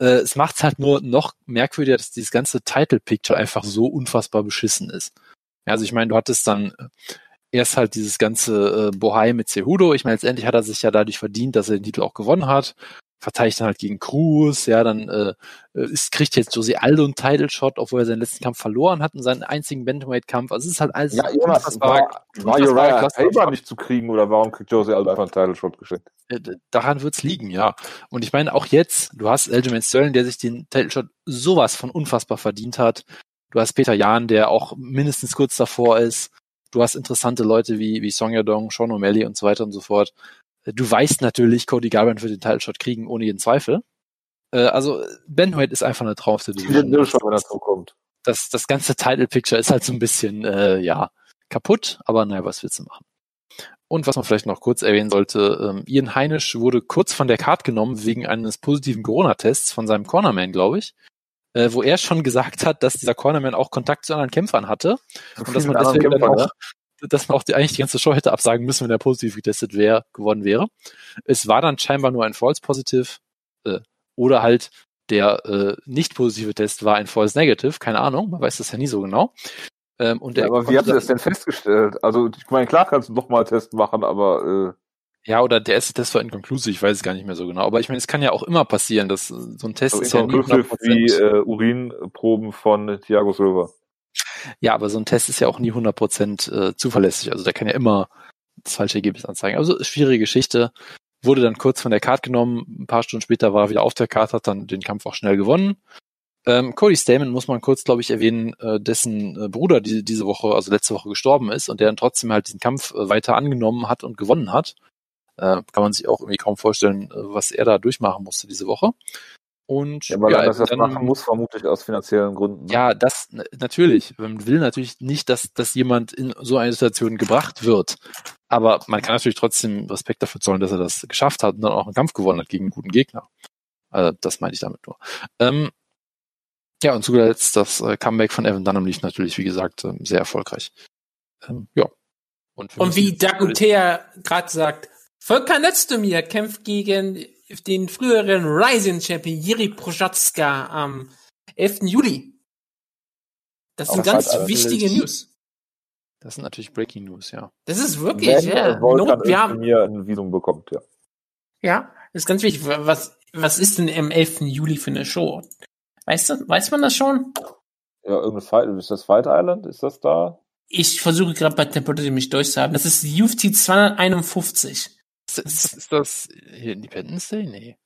Äh, es macht es halt nur noch merkwürdiger, dass dieses ganze Title-Picture einfach so unfassbar beschissen ist. Ja, also ich meine, du hattest dann äh, erst halt dieses ganze äh, Bohai mit Cejudo. Ich meine, letztendlich hat er sich ja dadurch verdient, dass er den Titel auch gewonnen hat. Verteidigt dann halt gegen Cruz, ja, dann äh, ist, kriegt jetzt Jose Aldo einen Title Shot, obwohl er seinen letzten Kampf verloren hat und seinen einzigen Bantamweight-Kampf. Also es ist halt alles Ja, unfassbar- war, war Uriah. Faber nicht zu kriegen oder warum kriegt Jose Aldo einfach einen Title Shot geschickt? Äh, daran wird's liegen, ja. Und ich meine, auch jetzt, du hast Aljamain Sterling, der sich den Title Shot sowas von unfassbar verdient hat. Du hast Peter Jahn, der auch mindestens kurz davor ist. Du hast interessante Leute wie, wie Song Yadong, Sean O'Malley und so weiter und so fort. Äh, Du weißt natürlich, Cody Garbrandt wird den Title Shot kriegen, ohne jeden Zweifel. Äh, Also, Bantamweight ist einfach eine Viele Division. schon, wenn zukommt. Das, das ganze Title Picture ist halt so ein bisschen, äh, ja, kaputt, aber naja, was willst du machen? Und was man vielleicht noch kurz erwähnen sollte, ähm, Ian Heinisch wurde kurz von der Card genommen wegen eines positiven Corona-Tests von seinem Cornerman, glaube ich, äh, wo er schon gesagt hat, dass dieser Cornerman auch Kontakt zu anderen Kämpfern hatte und dass man deswegen dann Kämpfern, auch, dass man auch die, eigentlich die ganze Show hätte absagen müssen, wenn er positiv getestet wäre, geworden wäre. Es war dann scheinbar nur ein False Positive äh, oder halt der äh, nicht positive Test war ein False Negative, keine Ahnung, man weiß das ja nie so genau. Ähm, und Ja, aber wie hat er das denn festgestellt? Also, ich meine, klar kannst du noch mal einen Test machen, aber Ja, oder der erste Test war inkonklusiv, ich weiß es gar nicht mehr so genau. Aber ich meine, es kann ja auch immer passieren, dass so ein Test so ist ja nie inkonklusiv 100%. wie äh, Urinproben von Thiago Silva. Ja, aber so ein Test ist ja auch nie 100% äh, zuverlässig. Also der kann ja immer das falsche Ergebnis anzeigen. Also schwierige Geschichte. Wurde dann kurz von der Card genommen. Ein paar Stunden später war er wieder auf der Card, hat dann den Kampf auch schnell gewonnen. Ähm, Cody Stamen muss man kurz, glaube ich, erwähnen, äh, dessen äh, Bruder die, diese Woche, also letzte Woche gestorben ist und der dann trotzdem halt diesen Kampf äh, weiter angenommen hat und gewonnen hat. Äh, kann man sich auch irgendwie kaum vorstellen, äh, was er da durchmachen musste diese Woche. Und Ja, weil er das, dann- machen muss, vermutlich aus finanziellen Gründen. ne? ja, das natürlich. Man will natürlich nicht, dass, dass jemand in so eine Situation gebracht wird. Aber man kann natürlich trotzdem Respekt dafür zollen, dass er das geschafft hat und dann auch einen Kampf gewonnen hat gegen einen guten Gegner. Also, das meine ich damit nur. Ähm, ja, und zu guter Letzt das äh, Comeback von Evan Dunham lief natürlich, wie gesagt, ähm, sehr erfolgreich. Ähm, ja. Und, Und wie Dagutea gerade sagt, Volker Netztomir kämpft gegen den früheren Rising-Champion Jiri Prochatzka am 11. Juli. Das sind ganz Island wichtige News. Das sind natürlich Breaking News, ja. Das ist wirklich, Wenn ja. Volkan Not, wir haben, mir ein Visum bekommt, ja. ja, das ist ganz wichtig. Was, was ist denn am 11. Juli für eine Show? Weißt du, weiß man das schon? Ja, irgendeine Fight, ist das Fight Island? Ist das da? Ich versuche gerade bei Temperature mich durchzuhaben. Das ist UFC 251. Ist, ist, ist das hier Independence Day? Nee.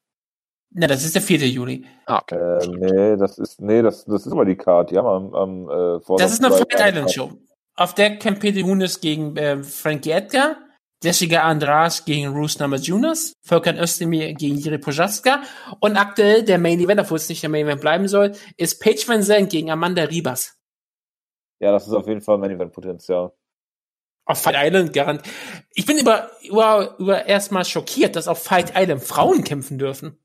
Na, das ist der 4. Juli. Ah, okay. Äh, nee, das ist, nee, das, das ist aber die Card. Die haben am, am äh, vor Das ist eine Fight Island Show. Auf der kämpft Peter Hunes gegen äh, Frankie Edgar, Jessica Andras gegen Bruce Namajunas, Volkan Özdemir gegen Jiri Projaska und aktuell der Main Event, obwohl es nicht der Main Event bleiben soll, ist Paige Van Zandt gegen Amanda Ribas. Ja, das ist auf jeden Fall Main Event Potenzial. Auf Fight Island garant. Ich bin über, über, über erstmal schockiert, dass auf Fight Island Frauen kämpfen dürfen.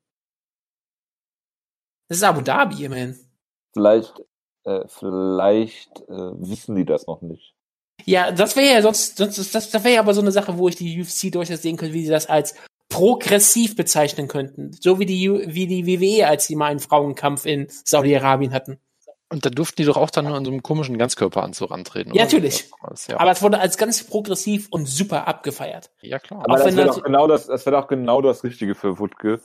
Das ist Abu Dhabi, immerhin. Vielleicht, äh, vielleicht äh, wissen die das noch nicht. Ja, das wäre ja sonst, sonst das, das wäre ja aber so eine Sache, wo ich die UFC durchaus sehen könnte, wie sie das als progressiv bezeichnen könnten. So wie die, wie die WWE, als sie mal einen Frauenkampf in Saudi-Arabien hatten. Und da durften die doch auch dann nur in so einem komischen Ganzkörperanzug antreten. Ja, natürlich. Das, ja. Aber es wurde als ganz progressiv und super abgefeiert. ja, klar. Aber Auch das wäre doch genau das, das wäre doch genau das Richtige für Wutke.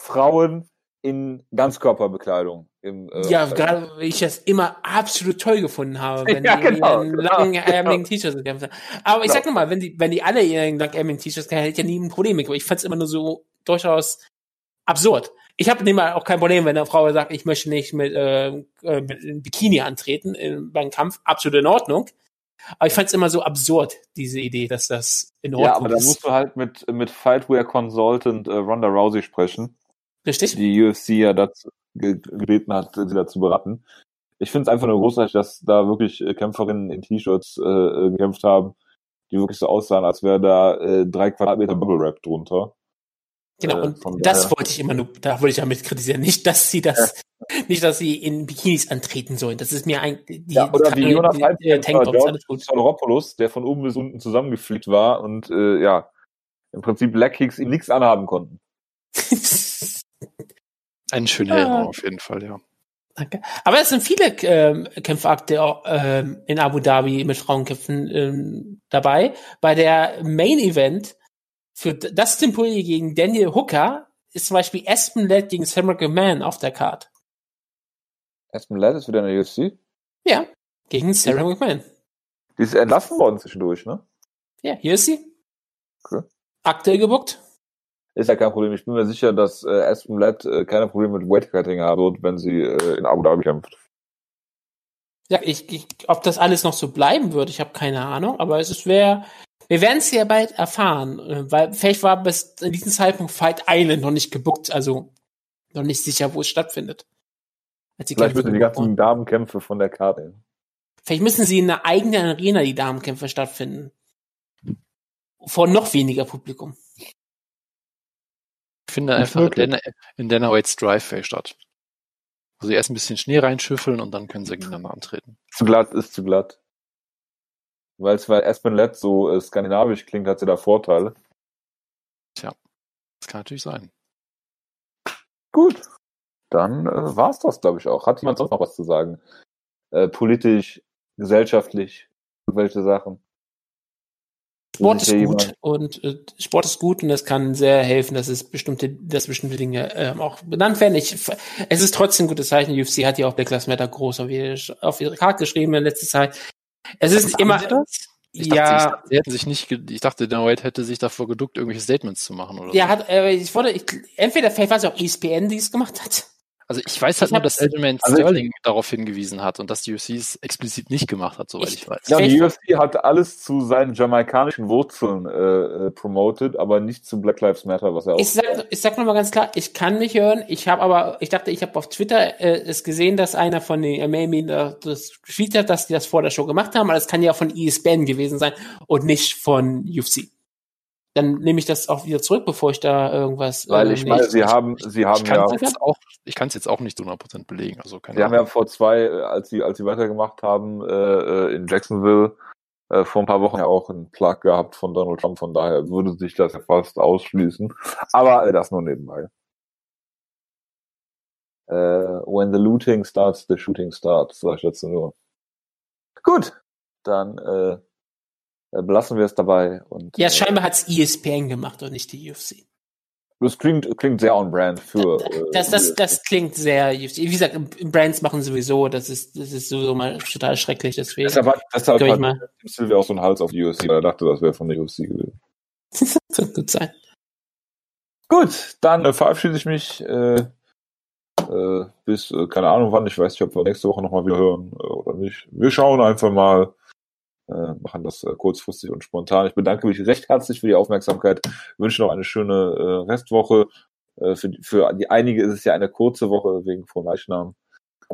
Frauen in Ganzkörperbekleidung. Im, äh, Ja, gerade weil ich das immer absolut toll gefunden habe, wenn Ja, die in genau, ihren genau, langen genau. T-Shirts gekämpft haben. Aber ich Genau. sag nur mal, wenn die, wenn die alle in ihren langärmeligen T-Shirts kämpfen, hätte ich ja nie ein Problem mit. Aber ich fand's immer nur so durchaus absurd. Ich habe immer auch kein Problem, wenn eine Frau sagt, ich möchte nicht mit, äh, äh, mit einem Bikini antreten äh, beim Kampf. Absolut in Ordnung. Aber ich fand's immer so absurd, diese Idee, dass das in Ordnung ja, aber da ist. musst du halt mit, mit Fightwear Consultant äh, Ronda Rousey sprechen, Richtig? die UFC ja dazu ge- gebeten hat, sie dazu beraten. Ich finde es einfach nur großartig, dass da wirklich äh, Kämpferinnen in T-Shirts äh, äh, gekämpft haben, die wirklich so aussahen, als wäre da äh, drei Quadratmeter Bubble Wrap drunter. Genau, Äh, und das daher- wollte ich immer nur, da wollte ich damit kritisieren. Nicht, dass sie das, nicht, dass sie in Bikinis antreten sollen. Das ist mir eigentlich, die, Ja, oder wie die, Jonas die, die Tanktops, George alles gut. Der von oben bis unten zusammengeflickt war und äh, ja, im Prinzip Leg Kicks ihm nichts anhaben konnten. Eine schöne Ah. Erinnerung auf jeden Fall, ja. Danke. Aber es sind viele ähm, Kämpferakte auch, ähm, in Abu Dhabi mit Frauenkämpfen ähm, dabei. Bei der Main Event für Dustin Poirier gegen Daniel Hooker ist zum Beispiel Aspen Ladd gegen Sam McMahon auf der Card. Aspen Ladd ist wieder in der UFC. Ja, gegen Sarah McMahon. Die ist entlassen worden zwischendurch, ne? Ja, hier ist sie. Okay. Aktuell gebuckt. Ist ja kein Problem. Ich bin mir sicher, dass äh, Aspen Ladd äh, keine Probleme mit Weightcutting haben wird, wenn sie äh, in Abu Dhabi kämpft. Ja, ich, ich, ob das alles noch so bleiben wird, ich habe keine Ahnung, aber es ist wäre, wir werden es ja bald erfahren, äh, weil vielleicht war bis in diesem Zeitpunkt Fight Island noch nicht gebuckt, also noch nicht sicher, wo es stattfindet. Als die Vielleicht müssen die ganzen. Damenkämpfe von der Karte. Vielleicht müssen sie in einer eigenen Arena die Damenkämpfe stattfinden. Vor noch weniger Publikum. Ich finde einfach in möglich. Dana, in Dana White's Driveway statt. Wo sie erst ein bisschen Schnee reinschüffeln und dann können sie gegeneinander antreten. Zu glatt ist zu glatt. Weil es, weil Aspen Ladd so äh, skandinavisch klingt, hat sie da Vorteile. Das kann natürlich sein. Gut. Dann äh, war's das, glaube ich, auch. Hat jemand sonst noch was zu sagen? Äh, politisch, gesellschaftlich, welche Sachen? Sport ist gut und äh, Sport ist gut und es kann sehr helfen, dass es bestimmte, dass bestimmte Dinge ähm, auch benannt werden. Ich, es ist trotzdem ein gutes Zeichen. Die UFC hat ja auch Black Lives Matter groß auf ihre, auf ihre Karte geschrieben in letzter Zeit. Es ist immer, Ich dachte, ja, ich dachte, sie hätten sich nicht, ich dachte, Dana White hätte sich davor geduckt, irgendwelche Statements zu machen oder ja, so. hat, äh, ich wurde, ich, entweder vielleicht war es auch ESPN, die es gemacht hat. Also ich weiß halt Ich nur, dass Aljamain Also ich- Sterling darauf hingewiesen hat und dass die UFC es explizit nicht gemacht hat, soweit Ich- ich, weiß. Ja, die UFC hat alles zu seinen jamaikanischen Wurzeln äh, äh, promoted, aber nicht zu Black Lives Matter, was er auch. Ich sag, ich sag nochmal ganz klar, ich kann mich hören. Ich habe aber, ich dachte, ich habe auf Twitter äh, es gesehen, dass einer von den MMA da das getweetet hat, dass die das vor der Show gemacht haben, aber das kann ja von ESPN gewesen sein und nicht von UFC. Dann nehme ich das auch wieder zurück, bevor ich da irgendwas. Weil äh, ich meine, sie haben, sie haben Ich kann ja, es jetzt auch, ich kann es jetzt auch nicht zu 100% belegen, also keine sie haben Ahnung. ja vor zwei, äh, als sie, als sie weitergemacht haben äh, äh, in Jacksonville, äh, vor ein paar Wochen ja auch einen Plug gehabt von Donald Trump, von daher würde sich das ja fast ausschließen. Aber äh, das nur nebenbei. Äh, when the looting starts, the shooting starts, sag ich dazu nur. Gut, dann äh, äh, belassen wir es dabei. Und, ja, äh, scheinbar hat's ESPN gemacht und nicht die UFC. Das klingt, klingt sehr on brand für. äh, Das, das, die- das klingt sehr, UFC. wie gesagt, Brands machen sowieso, das ist, das ist sowieso mal total schrecklich, deswegen. Deshalb hat, deshalb Kann ich hat mal- Tim Sylvia auch so einen Hals auf die UFC, weil er dachte, das wäre von der UFC gewesen. das wird gut sein. Gut, dann äh, verabschiede ich mich äh, äh, bis, äh, keine Ahnung wann, ich weiß nicht, ob wir nächste Woche nochmal wieder hören äh, oder nicht. Wir schauen einfach mal, äh, machen das äh, kurzfristig und spontan. Ich bedanke mich recht herzlich für die Aufmerksamkeit, wünsche noch eine schöne äh, Restwoche. Äh, für, die- für die einige ist es ja eine kurze Woche wegen Frohleichnam.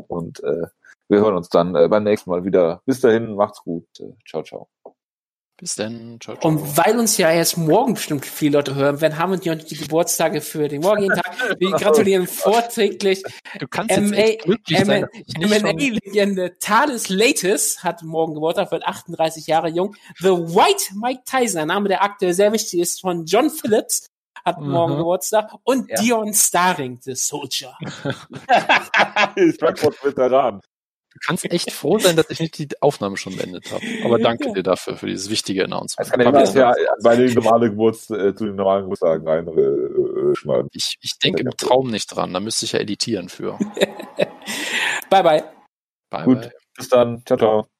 Und äh, wir hören uns dann äh, beim nächsten Mal wieder. Bis dahin, macht's gut. Äh, ciao, ciao. Bis dann. Ciao, ciao. Und weil uns ja erst morgen bestimmt viele Leute hören werden, haben wir die, die Geburtstage für den morgigen Tag. Wir gratulieren vorträglich. Du kannst jetzt echt glücklich sein, MMA-Legende Thales Latis hat morgen Geburtstag, wird 38 Jahre jung. The White Mike Tyson, ein Name, der aktuell sehr wichtig ist, von John Phillips, hat morgen Mhm. Geburtstag. Und Ja. Dion Starring, The Soldier. Frankfurt-Veteran. Du kannst echt froh sein, dass ich nicht die Aufnahme schon beendet habe. Aber danke dir dafür, für dieses wichtige Announcement. Das kann ich das ja bei den normalen Geburts, äh, zu den normalen Geburtstagen rein äh, äh, schneiden. Ich, ich denke im Traum nicht dran, da müsste ich ja editieren für. Bye, bye. Bye, Gut. bye. Bis dann. Ciao, ciao.